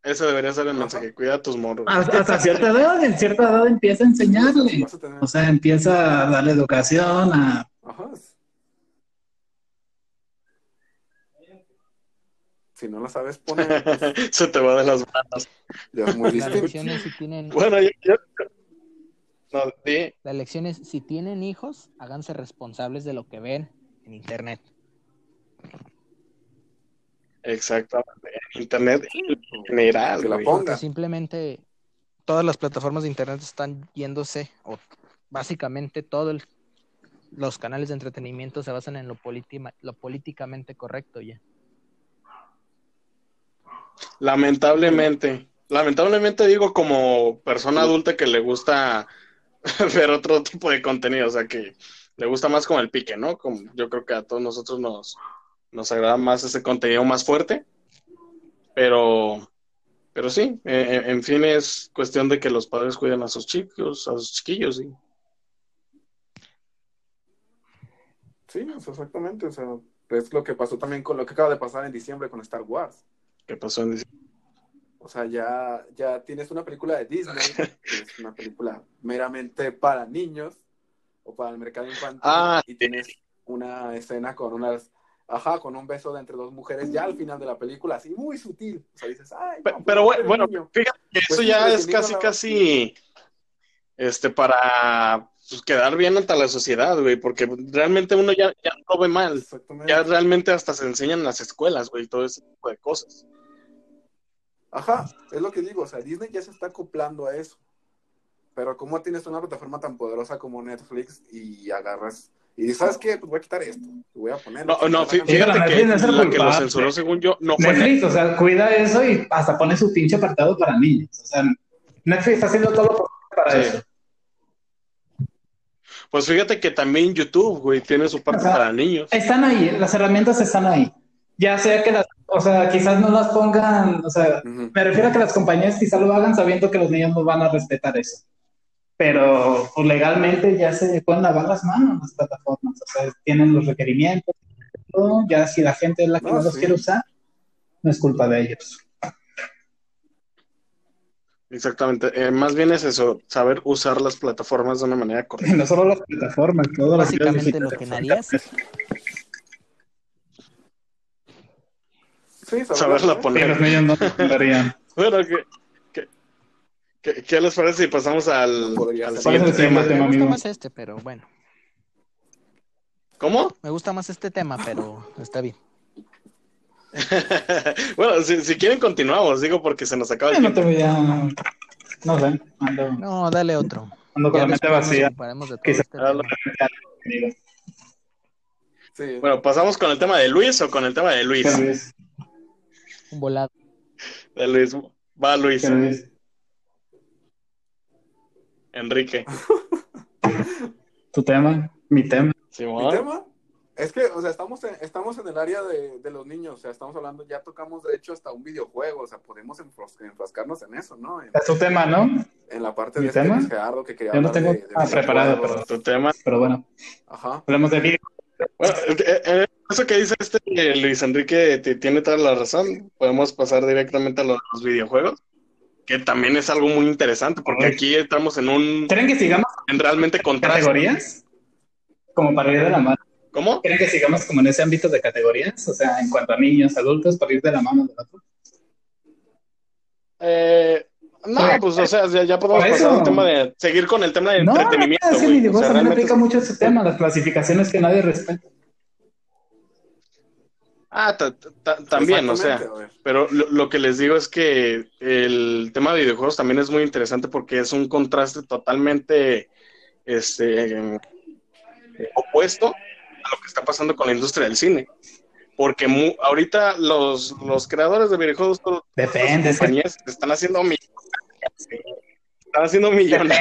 Eso debería ser el mensaje. Cuida a tus morros. Hasta, hasta cierta edad, en cierta edad empieza a enseñarle. O sea, empieza a darle educación, a Ajá. Si no la sabes poner, pues, Se te va de las manos. ya es muy si tienen, Bueno, yo, yo- no, di. la lección es si tienen hijos, háganse responsables de lo que ven en internet. Exactamente. En internet en general, Que la ponga. Simplemente todas las plataformas de internet están yéndose, o básicamente todos los canales de entretenimiento se basan en lo, lo políticamente correcto ya. Lamentablemente. Lamentablemente digo como persona adulta que le gusta ver otro tipo de contenido, o sea que le gusta más como el pique, ¿no? Como yo creo que a todos nosotros nos, nos agrada más ese contenido más fuerte, pero, pero sí, eh, en fin es cuestión de que los padres cuiden a sus chicos, a sus chiquillos, sí. Sí, exactamente. O sea, es lo que pasó también con lo que acaba de pasar en diciembre con Star Wars. ¿Qué pasó en diciembre? O sea, ya, ya tienes una película de Disney, que es una película meramente para niños o para el mercado infantil, Ah, y tienes una escena con unas, ajá, con un beso de entre dos mujeres ya al final de la película, así muy sutil. O sea, dices, ay, no, Pero pues, bueno, bueno, fíjate que Pues eso ya es si casi, la- casi, este, para pues, quedar bien ante la sociedad, güey, porque realmente uno ya, ya no lo ve mal. Ya realmente hasta se enseñan en las escuelas, güey, todo ese tipo de cosas. Ajá, es lo que digo, o sea, Disney ya se está acoplando a eso. Pero ¿cómo tienes una plataforma tan poderosa como Netflix y agarras Y ¿sabes qué? Pues voy a quitar esto. Voy a poner. No, no, fí- Sí, pero fíjate que la que lo censuró, según yo, no fue Netflix, o sea, cuida eso y hasta pone su pinche apartado para niños. O sea, Netflix está haciendo todo lo posible para Sí. eso. Pues fíjate que también YouTube, güey, tiene su parte O sea, para niños. Están ahí, las herramientas están ahí. Ya sea que las, o sea, quizás no las pongan, o sea, me refiero a que las compañías quizás lo hagan sabiendo que los niños no van a respetar eso. Pero pues, legalmente ya se pueden lavar las manos las plataformas, o sea, tienen los requerimientos, todo. ya si la gente es la que No, no los sí. quiere usar, no es culpa de ellos. Exactamente. Eh, más bien es eso, saber usar las plataformas de una manera Y correcta. no solo las plataformas, las Básicamente lo que nadie hace. Sí, Saberla poner. Sí, los niños no lo. Bueno, ¿qué, qué, les parece si pasamos al, siguiente ¿Cuál es el tema? Me gusta amigo? más este, pero bueno. ¿Cómo? Me gusta más este tema, pero está bien. bueno, si, si quieren continuamos, digo porque se nos acaba el Yo no tiempo. te voy a... No sé, ando, No, dale otro. ando con Ya la mente vacía. ocuparemos de todo Quizá- este. Sí. Bueno, pasamos con el tema de Luis o con el tema de Luis. Un volado. De Luis. Va Luis, ¿Qué Luis? Enrique. ¿Tu tema? ¿Mi tema? ¿Mi Simón. tema? Es que, o sea, estamos en, estamos en el área de, de los niños, o sea, estamos hablando, ya tocamos de hecho hasta un videojuego, o sea, podemos enfros- enfrascarnos en eso, ¿no? En, Es tu tema, ¿no? en la parte ¿Mi de este tema? Que quería Yo no hablar tengo de- de preparado, videojuegos. Tu tema. Pero bueno, Ajá. hablemos de video. Bueno, eh, eh, eso que dice este Luis Enrique te- tiene toda la razón. Podemos pasar directamente a los videojuegos, que también es algo muy interesante, porque aquí estamos en un ¿Quieren que sigamos en realmente contraste. categorías? Como para ir de la mano. ¿Cómo? ¿Quieren que sigamos como en ese ámbito de categorías? O sea, en cuanto a niños, adultos, para ir de la mano del otro. Eh, no, Oye, pues, o sea, ya, ya podemos pasar al tema de seguir con el tema de No, entretenimiento, es que. O sea, realmente aplica mucho ese tema, las clasificaciones que nadie respeta. Ah, ta- ta- también, o sea, pero lo, lo que les digo es que el tema de videojuegos también es muy interesante porque es un contraste totalmente este, eh, opuesto a lo que está pasando con la industria del cine. Porque mu- ahorita los, los creadores de videojuegos, todas Depende, las es que compañías están haciendo millones. Están haciendo millones.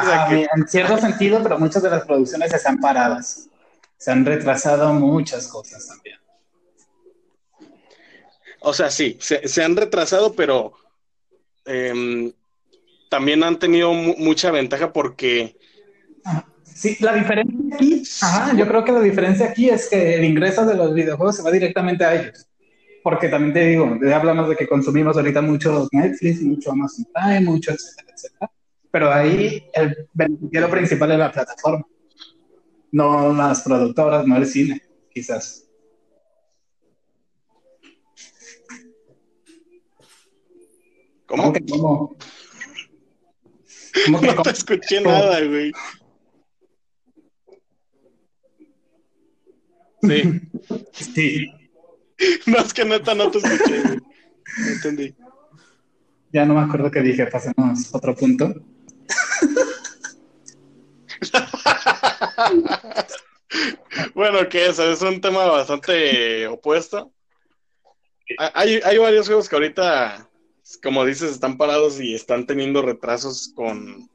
O sea, en cierto sentido, pero muchas de las producciones están paradas. Se han retrasado muchas cosas también. O sea, sí, se, han retrasado, pero em, también han tenido mu- mucha ventaja porque Sí, la diferencia aquí, ajá, yo creo que la diferencia aquí es que el ingreso de los videojuegos se va directamente a ellos. Porque también te digo, hablamos de que consumimos ahorita mucho Netflix, mucho Amazon Prime, mucho etcétera, etcétera. Pero ahí el beneficiario principal es la plataforma, no las productoras, no el cine, quizás. ¿Cómo? ¿Cómo que cómo? ¿Cómo que No cómo? te escuché nada, güey. Sí, Sí, no es que neta no te escuché, güey. No entendí. ya no me acuerdo qué dije, pasemos a otro punto. Bueno, que eso es un tema bastante opuesto. Hay, hay varios juegos que ahorita, como dices, están parados y están teniendo retrasos con,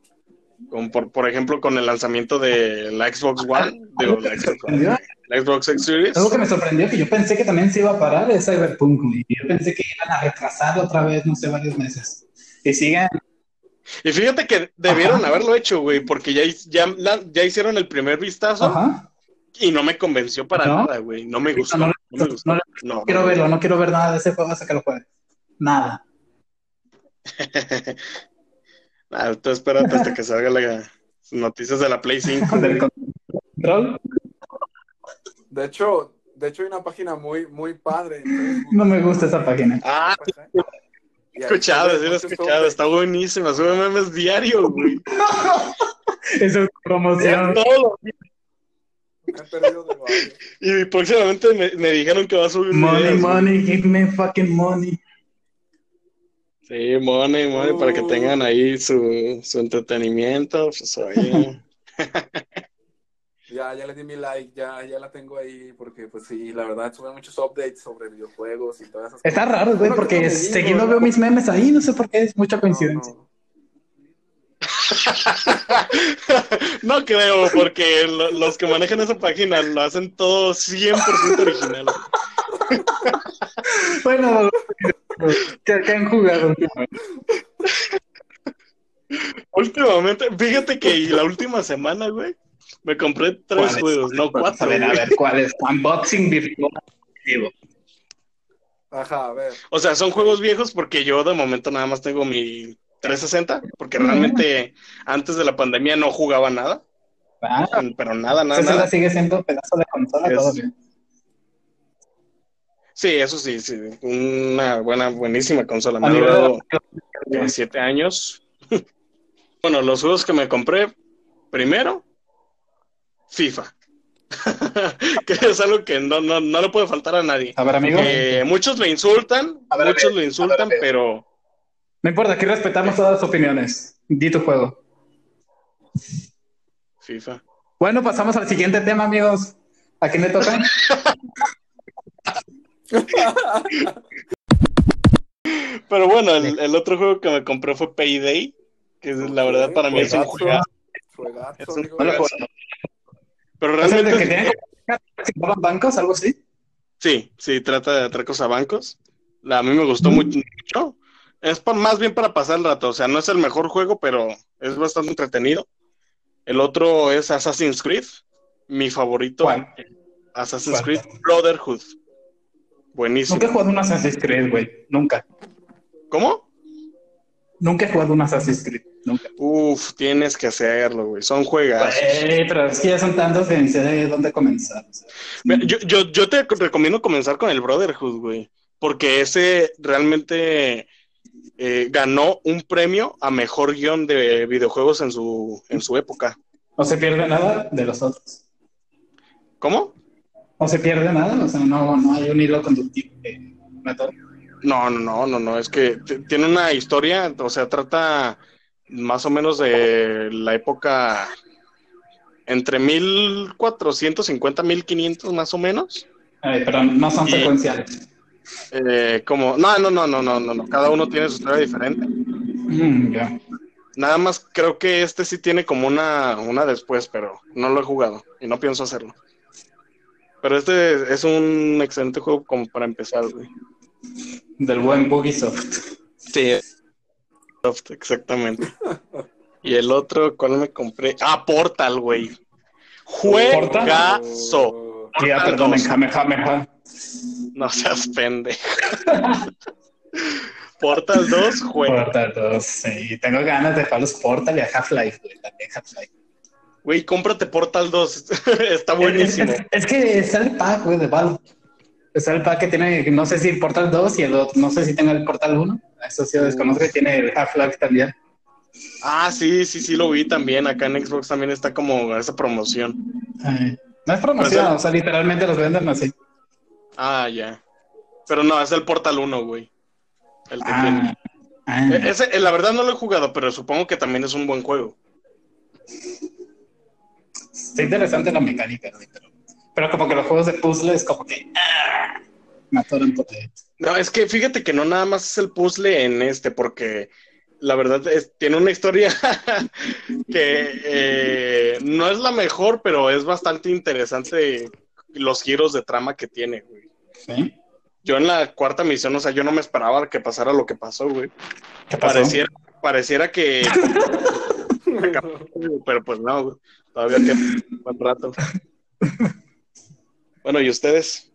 con por, por ejemplo, con el lanzamiento de la Xbox One, digo, la Xbox, One, la Xbox X Series. Algo que me sorprendió, que yo pensé que también se iba a parar, es Cyberpunk. güey. Yo pensé que iban a retrasar otra vez, no sé, varios meses. Y siguen, Y fíjate que debieron Ajá. haberlo hecho, güey, porque ya, ya, ya hicieron el primer vistazo ajá, y no me convenció para ¿No? nada, güey. No me gustó. no, No, no, me gustó. quiero verlo, no quiero ver nada de ese juego hasta que lo juegue. Nada. Ah, tú espérate hasta que salga las noticias de la Play 5. Del control, De hecho, de hecho hay una página muy, muy padre. no me gusta esa página. Ah, Y ahí he escuchado, sí lo he escuchado. Está buenísima. Sube memes diario, güey. Eso es promoción. Y próximamente me, me dijeron que va a subir Money, videos, güey. money, give me fucking money. Sí, money, money, para que tengan ahí su, su entretenimiento. Pues, oye. Ya, ya le di mi like, ya, ya la tengo ahí, porque pues sí, la verdad, sube muchos updates sobre videojuegos y todas esas Está cosas. raro, güey, porque digo, seguido ¿no? veo mis memes ahí, no sé por qué, es mucha No, coincidencia. no. no creo, porque lo- los que manejan esa página lo hacen todo 100% original. Bueno, ¿qué, qué han jugado últimamente? Últimamente, fíjate que la última semana, güey, me compré tres juegos, no A cuatro. ver, a ver, ¿cuál es? Unboxing virtual. Ajá, a ver. O sea, son juegos viejos porque yo de momento nada más tengo mi 360, porque realmente antes de la pandemia no jugaba nada, Ah, pero nada, nada, Esa nada. sigue siendo pedazo de consola Es- todavía. Sí, eso sí, sí, una buena, buenísima consola. Me ha durado siete años. Bueno, los juegos que me compré, primero, FIFA. que es algo que no, no, no le puede faltar a nadie. A ver, amigo. Eh, muchos lo insultan, ver, muchos amigo, lo insultan, ver, pero No importa, aquí respetamos todas las opiniones. Di tu juego. FIFA. Bueno, pasamos al siguiente tema, amigos. ¿A quién le toca? Pero bueno, el, el otro juego que me compré fue Payday, que es, la verdad para mí es un Juegazo. Es un. Pero ¿Es el de realmente que roban bancos, algo así? sí, sí, trata de atracos a bancos. La- a mí me gustó mucho. Es pa- más bien para pasar el rato, o sea, no es el mejor juego, pero es bastante entretenido. El otro es Assassin's Creed, mi favorito. ¿Cuál? Assassin's ¿Cuál? Creed Brotherhood. Buenísimo. Nunca he jugado un Assassin's Creed, güey. Nunca. ¿Cómo? Nunca he jugado un Assassin's Creed. Nunca. Uf, tienes que hacerlo, güey. Son juegazos. Güey, pero es que ya son tantos que ni sé de dónde comenzar. o sea. Mira, Yo, yo, yo te recomiendo comenzar con el Brotherhood, güey, porque ese realmente eh, ganó un premio a mejor guion de videojuegos en su, en su época. No se pierde nada de los otros. ¿Cómo? No se pierde nada, o sea, no, no hay un hilo conductivo torre. No, no, no, no, no, es que tiene una historia, o sea, trata más o menos de la época entre 1450 1500 más o menos. Ay, pero no son Y- secuenciales. Eh, como, no, no, no, no, no, no, no, cada uno tiene su historia diferente. Mm, ya. Nada más creo que este sí tiene como una, una después, pero no lo he jugado y no pienso hacerlo. Pero este es un excelente juego como para empezar, güey. Del buen Bugisoft. Sí. Exactamente. Y el otro, ¿cuál me compré? Ah, Portal, güey. Juegazo. Portal perdonen, 2. jame, jame, jame. No seas pendejo. Portal 2, juego. Portal 2, sí. Tengo ganas de jugar los Portal y a Half-Life, güey. También Half-Life. Güey, cómprate Portal 2. Está buenísimo. Es, es- es que está el pack, güey, de Valve. Está el pack que tiene, no sé si el Portal 2 y el otro, no sé si tenga el Portal 1. Eso sí, lo desconozco que tiene el Half-Life también. Ah, sí, sí, sí lo vi también. Acá en Xbox también está como esa promoción. Ay, no es promoción, o sea, literalmente los venden así. Ah, ya. Pero no, es el Portal 1, güey. El que tiene. Ah, ah. E- Ese, eh, la verdad no lo he jugado, pero supongo que también es un buen juego. Está interesante la mecánica, pero, pero como que los juegos de puzzles, como que ah, por ahí. No, es que fíjate que no nada más es el puzzle en este, porque la verdad es, tiene una historia que eh, no es la mejor, pero es bastante interesante los giros de trama que tiene, güey. ¿Sí? Yo en la cuarta misión, o sea, yo no me esperaba que pasara lo que pasó, güey. ¿Qué pasó? Pareciera, pareciera que... pero pues no. Todavía un buen rato. Bueno, ¿y ustedes?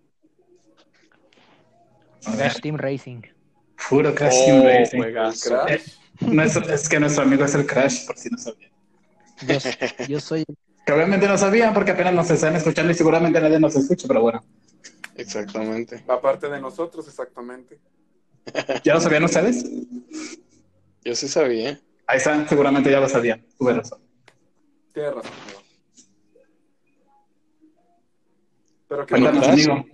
Crash Team Racing. puro Crash Oh, Team Racing. Crash. Nuestro- es que nuestro amigo es el Crash, por si no sabían. Yo, yo soy Que obviamente no sabían porque apenas nos están escuchando y seguramente nadie nos escucha, pero bueno. Exactamente. Aparte de nosotros, exactamente. ¿Ya lo sabían ustedes? Yo sí sabía. Ahí está, seguramente ya lo sabían. Tuve razón. Tienes razón, amigo. Pero qué Cuéntanos, Crash? amigo.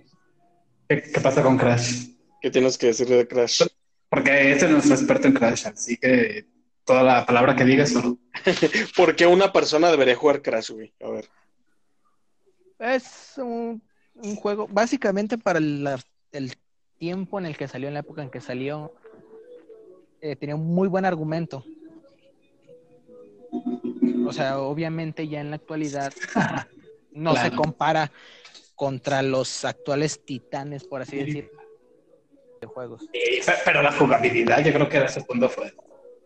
¿Qué, qué pasa con Crash? ¿Qué tienes que decir de Crash? Porque este es nuestro experto en Crash, así que toda la palabra que digas solo. ¿Por qué una persona debería jugar Crash, güey? A ver. Es un, un juego, básicamente para el, el tiempo en el que salió, en la época en que salió, eh, tenía un muy buen argumento. O sea, obviamente ya en la actualidad no se compara contra los actuales titanes, por así Sí. decir, de juegos. Sí, pero la jugabilidad yo creo que era su punto fuerte.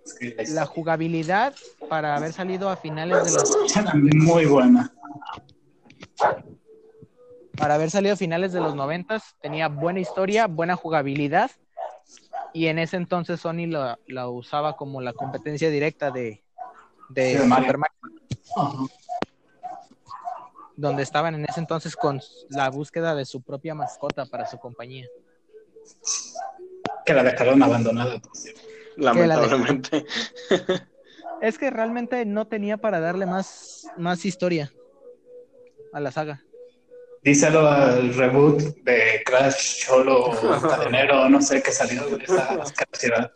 Es que la La jugabilidad para haber salido a finales de los muy buena. para haber salido a finales de los noventas, tenía buena historia, buena jugabilidad, y en ese entonces Sony la, la usaba como la competencia directa de, de Mario. Super Mario, donde estaban en ese entonces con la búsqueda de su propia mascota para su compañía. Que la dejaron abandonada, por cierto. Lamentablemente. Es que realmente no tenía para darle más, más historia a la saga. Díselo al reboot de Crash Cholo Cadenero, no sé qué salió de esa asquerosidad.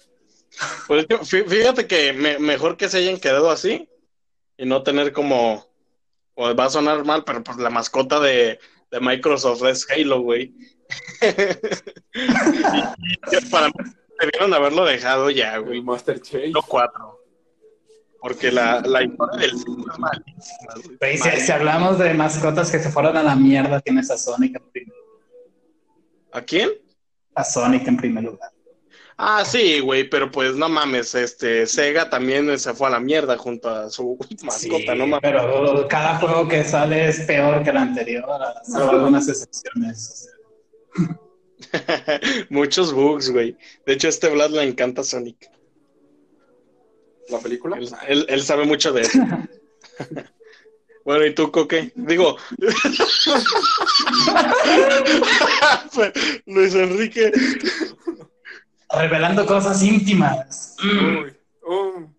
Pues fíjate que me- mejor que se hayan quedado así y no tener como, o va a sonar mal, pero pues la mascota de, de Microsoft es Halo, güey. Para mí debieron haberlo dejado ya, güey. El Master Chase. Halo 4. Porque la, la historia del 5 es malísima, güey. Güey, si, si hablamos de mascotas que se fueron a la mierda, tienes a Sonic en primer, ¿A quién? a Sonic en primer lugar. Ah, sí, güey, pero pues no mames, este, Sega también se fue a la mierda junto a su mascota, Sí, no mames. Pero cada juego que sale es peor que el anterior, salvo algunas excepciones. Muchos bugs, güey. De hecho, a este Vlad le encanta Sonic. ¿La película? Él, él- él sabe mucho de eso. bueno, ¿y tú, Coque? Digo. Luis Enrique. Revelando cosas íntimas. Uy, um.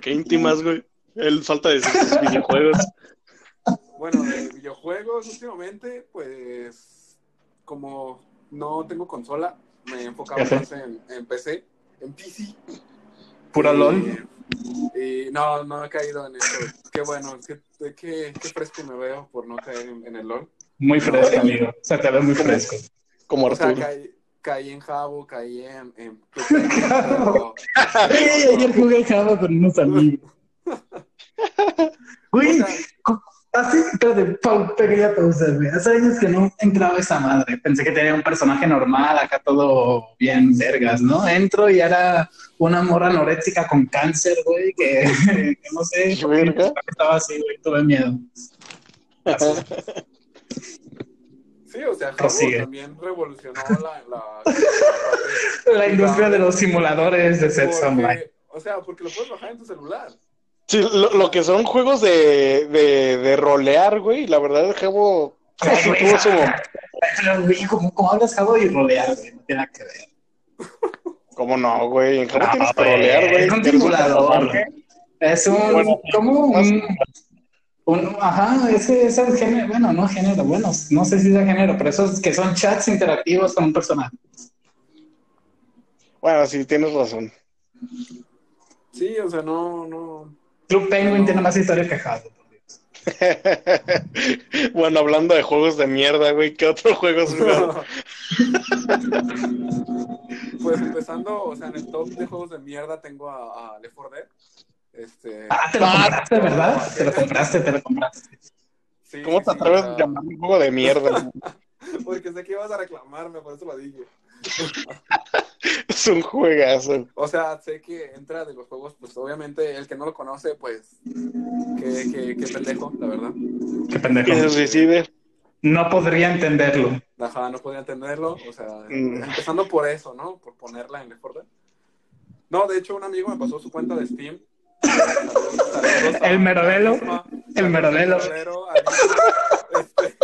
Qué íntimas, güey. Él falta sus videojuegos. Bueno, de videojuegos últimamente, pues como no tengo consola, me he enfocado más en, en PC, en PC. Puro Y- LOL. Y no, no he caído en eso. Qué bueno, qué, qué, qué fresco me veo por no caer en, en el LOL. Muy fresco, amigo. O sea, te ve muy fresco. Como O sea, Arturo. caí, caí en Jabo, caí en... en pero- ayer jugué Java con unos amigos. Güey, O sea- así, espérate, pau- pequeña pausa, güey. Hace años que no entraba esa madre. Pensé que tenía un personaje normal, acá todo bien vergas, ¿no? Entro y era una morra anoréxica con cáncer, güey, que, que no sé, estaba así, güey, tuve miedo. Así. Sí, o sea, Jabo también revolucionó la... la, La industria de los simuladores de sexo online. o sea, porque lo puedes bajar en tu celular. Sí, lo, lo que son juegos de, de, de rolear, güey. La verdad, el Jabo tuvo su ¿cómo, cómo hablas Jabo y rolear, güey? No tiene nada que ver. ¿Cómo no, güey? En Jabo No, tienes que güey, rolear, güey. es un simulador. Es un, Bueno, como un, más- un- ajá, es que es el género, bueno, no género, bueno, no sé si es de género, pero esos que son chats interactivos con un personaje. Bueno, sí, tienes razón. Sí, o sea, no, no... Club Penguin tiene más historia que Jabo. por Dios. bueno, hablando de juegos de mierda, güey, ¿qué otros juegos jugaron? pues empezando, o sea, en el top de juegos de mierda tengo a, a Left 4 Dead. Este, Ah, te lo compraste, ¿verdad? Te lo compraste, te lo compraste. sí, ¿Cómo te sí, atreves a llamar un juego de mierda? Porque sé que ibas a reclamarme, por eso lo dije. es un juegazo. O sea, sé que entra de los juegos, pues obviamente el que no lo conoce, pues, qué, qué, qué pendejo, la verdad. Qué Que pendejo. se suicide. No podría entenderlo. Ajá, no podía entenderlo, o sea, Mm. empezando por eso, ¿no? Por ponerla en 4 Dead. No, de hecho, un amigo me pasó su cuenta de Steam. El merodelo, el merodelo. Este,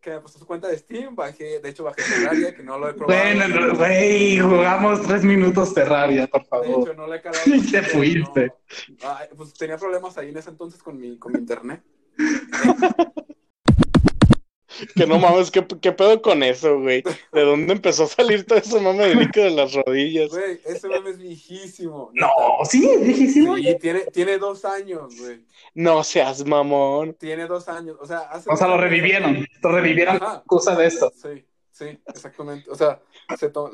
que me pasó su cuenta de Steam, bajé, de hecho bajé Terraria, que no lo he probado. Bueno, no, güey, jugamos tres minutos Terraria, por De favor. hecho, no le he calado. Y te fuiste. No. Ay, pues tenía problemas ahí en ese entonces con mi, con mi internet. Que no mames, ¿qué, qué pedo con eso, güey? ¿De dónde empezó a salir todo ese mame de líquido de las rodillas? Güey, ese meme es viejísimo. No, sí, es viejísimo. Sí, tiene, tiene dos años, güey. No seas mamón. Tiene dos años. O sea, hace O sea, lo revivieron. Lo revivieron Ajá. cosa de esto. Sí, sí, exactamente. O sea, se, to-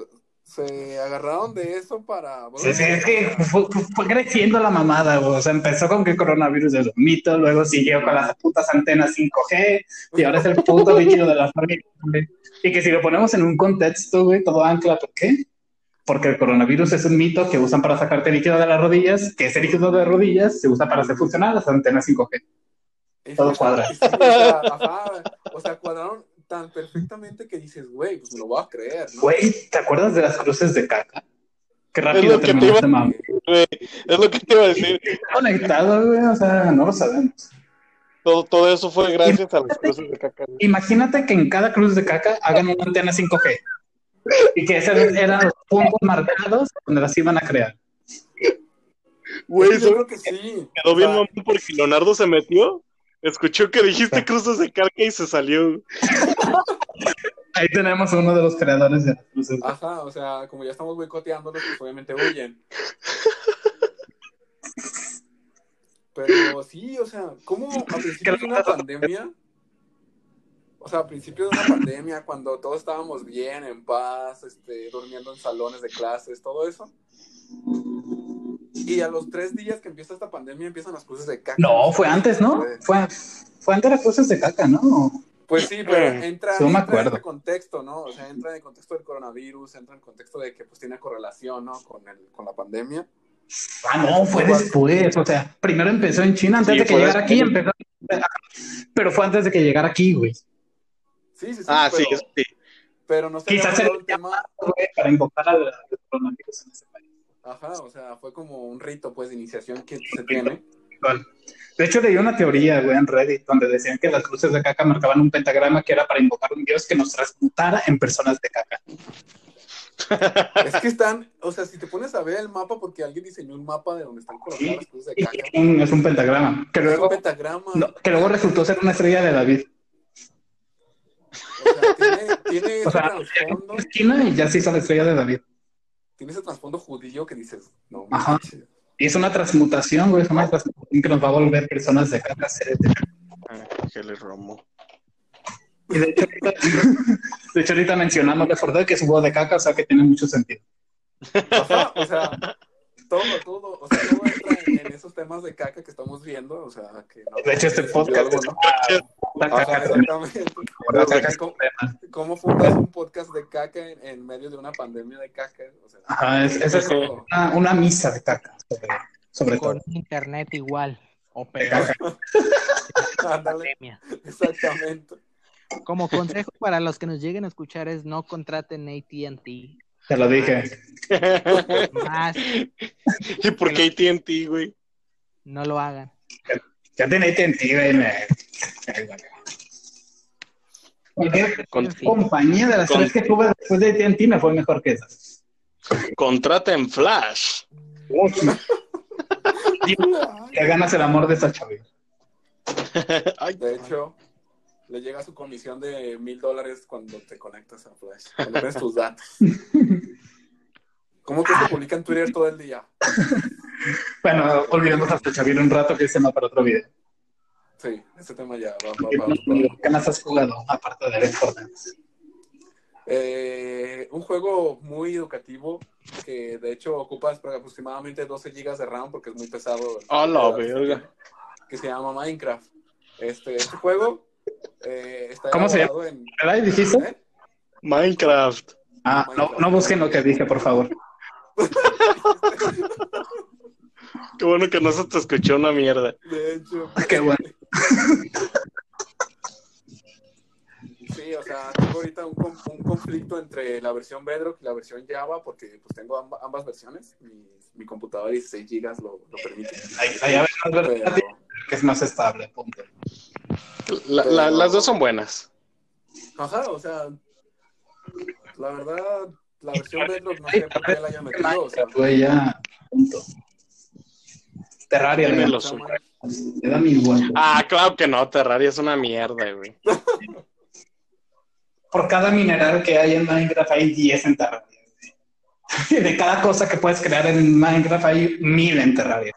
se agarraron de eso para. Sí, sí, es que fue, creciendo la mamada, güey. O sea, empezó con que el coronavirus es un mito, luego siguió con las putas antenas 5G, y ahora es el puto líquido de las rodillas, güey. Y que si lo ponemos en un contexto, güey, todo ancla, ¿por qué? Porque el coronavirus es un mito que usan para sacarte líquido de las rodillas, que ese líquido de rodillas se usa para hacer funcionar las antenas 5G. Y todo cuadra. o sea, cuadraron tan perfectamente que dices, güey, pues me lo voy a creer, ¿no? Güey, ¿te acuerdas de las cruces de caca? Qué Es rápido lo que te terminó iba- este mame. Güey, es lo que te iba a decir. Conectado, güey, o sea, no lo sabemos. Todo, todo eso fue gracias a las cosas de caca. güey. Imagínate que en cada cruz de caca hagan una antena 5G y que esos eran los puntos marcados donde las iban a crear. Güey, yo eso creo que sí. quedó bien mamón porque Leonardo se metió, escuchó que dijiste cruces de caca y se salió. Ahí tenemos uno de los creadores de las cruces. Ajá, o sea, como ya estamos boicoteándolos, pues obviamente huyen. Pero sí, o sea, ¿cómo a principios de una pandemia? O sea, a principios de una pandemia, cuando todos estábamos bien, en paz, este, durmiendo en salones de clases, todo eso. Y a los tres días que empieza esta pandemia empiezan las cruces de caca. No, fue antes, ¿no? Fue, fue antes de las cruces de caca, ¿no? Pues sí, pero entra, Sí, me entra acuerdo. en el contexto, ¿no? O sea, entra en el contexto del coronavirus, entra en el contexto de que pues tiene correlación, ¿no? Con, el, con la pandemia. Ah, no, fue después. O sea, primero empezó en China antes Sí, de que llegara aquí. Empezó... Pero fue antes de que llegara aquí, güey. Sí, sí, sí. Ah, sí, pero, sí. pero no se había Quizás abordado el- tema. Güey, Para invocar al, al coronavirus en ese país. Ajá, o sea, fue como un rito, pues, de iniciación que se tiene. De hecho, leí una teoría, güey, en Reddit, donde decían que las cruces de caca marcaban un pentagrama que era para invocar un dios que nos transmutara en personas de caca. Es que están, o sea, si te pones a ver el mapa, porque alguien diseñó un mapa de donde están colocadas las cruces de caca. es un- pentagrama, que Es un luego, pentagrama. no, que luego resultó ser una estrella de David. O sea, tiene, tiene O sea, trasfondo, Esquina y ya se hizo la estrella de David. tiene ese trasfondo judío que dices, no, Ajá. manches. Y es una transmutación, güey, es una transmutación que nos va a volver personas de caca seres de. Ángeles Romo. Y de hecho, ahorita, de hecho, ahorita mencionamos de Ford que es un huevo de caca, o sea que tiene mucho sentido. O sea, todo, todo, o sea, todo entra en, en esos temas de caca que estamos viendo, o sea, que no. De hecho, este podcast es exactamente. Una caca ¿Cómo, cómo fundas un podcast de caca en, en medio de una pandemia de caca? O sea, Ajá, es, es- es una, una misa de caca, sobre, sobre Con todo. internet igual o peor. pandemia. exactamente. Como consejo para los que nos lleguen a escuchar es no contraten AT&T. Te lo dije. Más ¿Y por qué AT&T, güey? no lo hagan. Ya tiene AT&T, güey. me- Cualquier En compañía de las Con- tres que tuve después de AT&T me fue mejor que esa. Contraten Flash. Que ganas el amor de esa chavilla. Ay, De hecho, le llega su comisión de mil dólares cuando te conectas a Flash, cuando pones tus datos. ¿Cómo que se publica en Twitter todo el día? Bueno, olvidemos hasta Chavira un rato que ese no para otro video. Sí, ese tema ya va, va, va, va. ¿Qué más has jugado aparte de Fortnite? Eh, un juego muy educativo que de hecho ocupa aproximadamente 12 gigas de RAM porque es muy pesado. A la verga. Que se llama Minecraft. Este, este juego eh, está ¿Cómo se elaborado en... ¿Verdad? ¿Dijiste? ¿eh? Minecraft. Ah, no, no busquen lo que dije, por favor. Qué bueno que no se te escuchó una mierda. De hecho. Qué bueno. Sea, tengo ahorita un, con- un conflicto entre la versión Bedrock y la versión Java porque pues tengo amba- ambas versiones. Mi, mi computadora de 16 gigas lo, lo permite. Más Pero, versátil que es más estable, punto. La- la- las dos son buenas. ajá, o sea, la verdad, la versión Bedrock no sé por qué la haya metido. O sea, Güey, ya, punto. Terraria, lo da- suyo. da mi igual. Ah, claro que no, Terraria es una mierda, güey. por cada mineral que hay en Minecraft hay 10 en Terraria. Y de cada cosa que puedes crear en Minecraft hay 1000 en Terraria.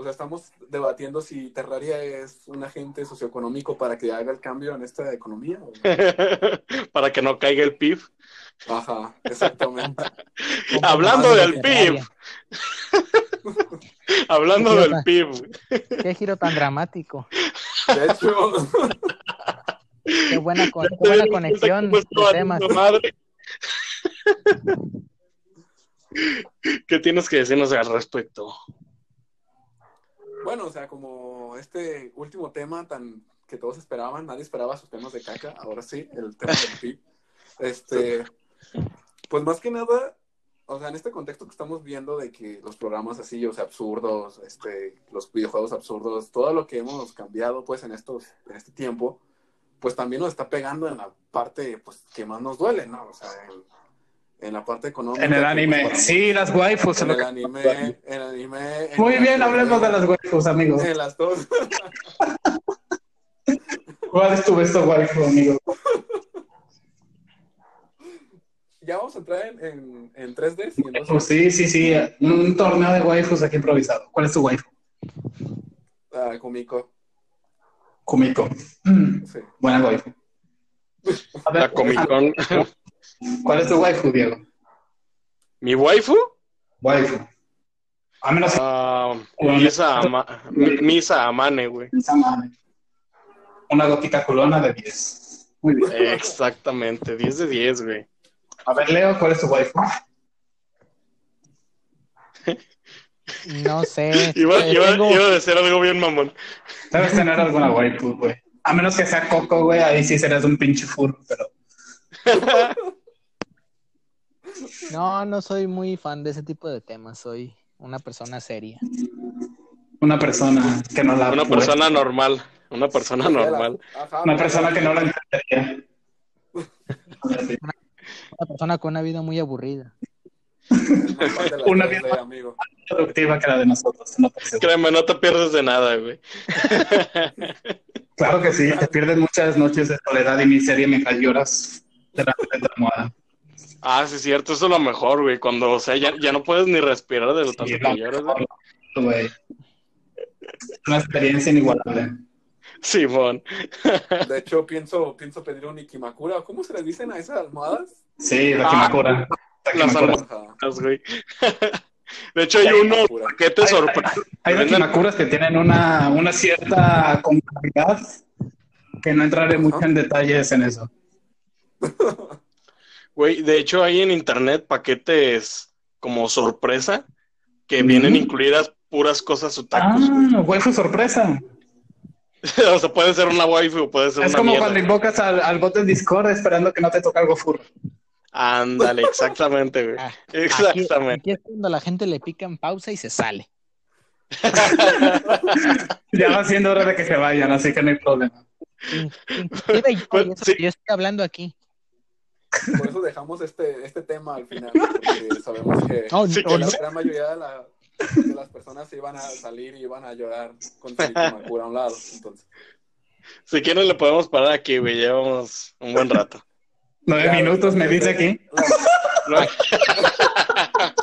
O sea, estamos debatiendo si Terraria es un agente socioeconómico para que haga el cambio en esta economía. ¿o? Para que no caiga el PIB. Ajá, exactamente. Hablando del PIB. Hablando del. PIB. Qué giro tan dramático. De hecho, Qué buena, con- qué conexión de temas. madre. ¿Qué tienes que decirnos al respecto? bueno, o sea, como este último tema tan que todos esperaban, nadie esperaba sus temas de caca, ahora sí, el tema del PIB. Este, pues más que nada, o sea, en este contexto que estamos viendo de que los programas así, o sea, absurdos, este, los videojuegos absurdos, todo lo que hemos cambiado, pues, en estos, en este tiempo, pues también nos está pegando en la parte, pues, que más nos duele, ¿no? O sea, en, en la parte económica. En el que, anime. pues, Sí, las waifus. En el anime, en el anime. en Muy bien, 3D, hablemos de las waifus, amigos. En las dos. ¿Cuál es tu besto waifu, amigo? ya vamos a entrar en, en, en 3D, sí, en 2D. Pues sí, sí, sí. Un torneo de waifus aquí improvisado. ¿Cuál es tu waifu? Ah, Kumiko, Kumiko. Mm, sí. buena waifu. A ver, La Comic Con. ¿Cuál es tu waifu, Diego? ¿Mi waifu? Waifu. A menos que Ah, Misa, Ama- Misa Amane, güey. esa madre. Una gótica culona de 10. Muy bien. Exactamente, 10 de 10, güey. A ver, Leo, ¿cuál es tu waifu? No sé. Iba, eh, iba, tengo- iba a decir algo bien mamón. Debes tener alguna waifu, güey. A menos que sea Coco, güey, ahí sí serás un pinche furro, pero... No, no soy muy fan de ese tipo de temas. Soy una persona seria. Una persona que no la... Una persona normal. Una persona normal. Ajá, Una persona que no la entendería. Una persona con una vida muy aburrida. Una Una vida, amigo. productiva que la de nosotros. no. Créeme, no te pierdes de nada, güey. Claro que sí, te pierdes muchas noches de soledad y miseria mientras lloras delante de tu almohada. Ah, sí, es cierto, eso es lo mejor, güey. Cuando, o sea, ya, ya no puedes ni respirar de lo tanto Sí, que lloras, mejor, güey. güey. Es una experiencia inigualable. Simón. De hecho, pienso, pienso pedir un Ikimakura. ¿Cómo se les dicen a esas almohadas? Sí, la Ah, Kimakura. La las almohadas. Güey. De hecho, hay La unos paquetes Hay- sorpresa. Hay Kimakuras que tienen una, una cierta complejidad que no entraré mucho en detalles en eso. Güey, de hecho, hay en internet paquetes como sorpresa que Mm. vienen incluidas puras cosas otakus, güey. Ah, waifu sorpresa. o sea, puede ser una waifu o puede ser Es una como mierda. cuando invocas al, al bot en Discord esperando que no te toque algo furro. Ándale, exactamente, güey. Ah, Exactamente. aquí es cuando la gente le pica en pausa y se sale. Ya va siendo hora de que se vayan, así que no hay problema. Inclusive yo, Pues, eso sí. que yo estoy hablando aquí. Por eso dejamos este, este tema al final, porque sabemos que, Sí, no, que la gran mayoría de, la- de las personas se iban a salir y iban a llorar con su Ikimakura a un lado. Entonces, Si quieren, le podemos parar aquí, güey. Llevamos un buen rato. Nueve ya, minutos me dice aquí. la-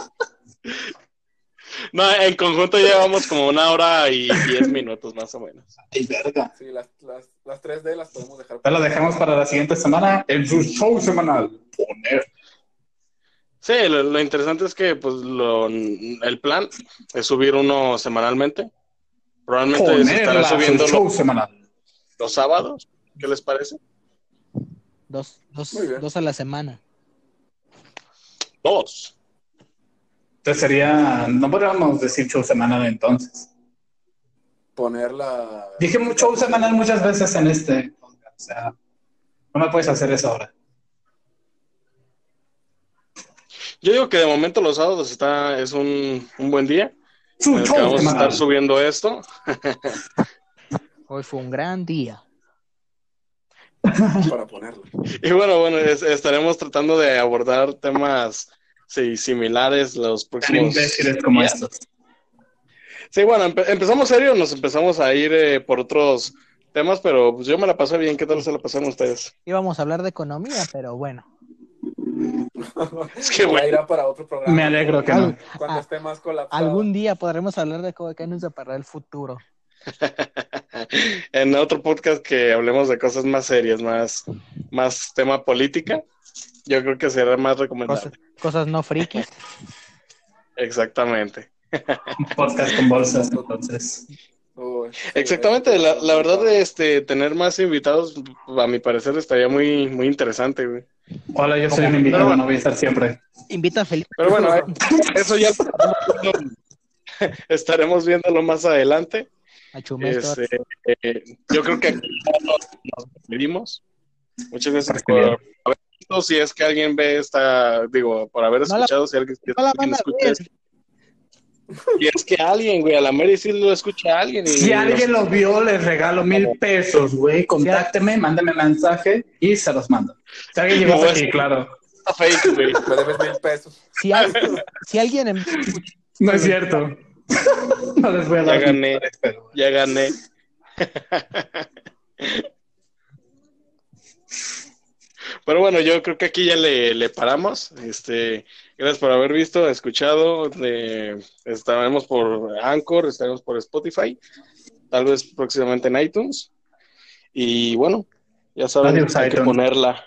No, en conjunto llevamos como una hora y diez minutos, más o menos. Ay, verga. sí, las, las, las 3D las podemos dejar. Ya lo dejamos para la siguiente semana en su show semanal. Poner. Sí, lo, lo interesante es que pues lo, el plan es subir uno semanalmente. Probablemente se estará Ponerla, su subiendo show semanal. los sábados. ¿Qué les parece? Dos, dos, dos a la semana. Dos. Entonces sería, no podríamos decir show semanal entonces. Poner la. Dije show semanal muchas veces en este podcast. O sea, no me puedes hacer eso ahora. Yo digo que de momento los sábados está, es un, un buen día. Vamos a estar subiendo esto. Hoy fue un gran día. Para ponerla. Y bueno, bueno, es- estaremos tratando de abordar temas sí, similares los Tan próximos imbéciles como días. estos. Sí, bueno, empe- empezamos serio, nos empezamos a ir eh, por otros temas, pero pues yo me la pasé bien. ¿Qué tal se la pasaron ustedes? Íbamos a hablar de economía, pero bueno. Es que, güey, irá para otro programa. Me alegro que no. Cuando Ah, esté más colapsado. Algún día podremos hablar de cómo nos deparará el futuro. en otro podcast que hablemos de cosas más serias, más, más tema política, yo creo que será más recomendable. Cosas, cosas no frikis. Exactamente. Un podcast con bolsas, entonces. Exactamente, la, la verdad de este tener más invitados, a mi parecer estaría muy, muy interesante, güey. Hola, yo soy un invitado, no voy a estar siempre. Invita a Felipe. Pero bueno, eh, eso ya estaremos viéndolo más adelante. A. Este, eh, yo creo que aquí nos, nos despedimos. Muchas gracias por haber visto. Si es que alguien ve esta, digo, por haber No la- escuchado, si alguien, si no escucha ver. esto. Y es que alguien, güey, a la Mary sí lo escucha alguien. Y Si alguien nos- lo vio, les regalo mil pesos, güey. Contácteme, mándame mensaje y se los mando. Si alguien llegó No, aquí, es- claro. fake, güey. Me debes mil pesos. Si, al- si alguien en- No es cierto. No les voy a Ya dar. gané, pero- ya gané. Pero bueno, yo creo que aquí ya le, le paramos. Este, gracias por haber visto, escuchado. De, estaremos por Anchor, estaremos por Spotify, tal vez próximamente en iTunes. Y bueno, ya saben, Adiós, hay que ponerla,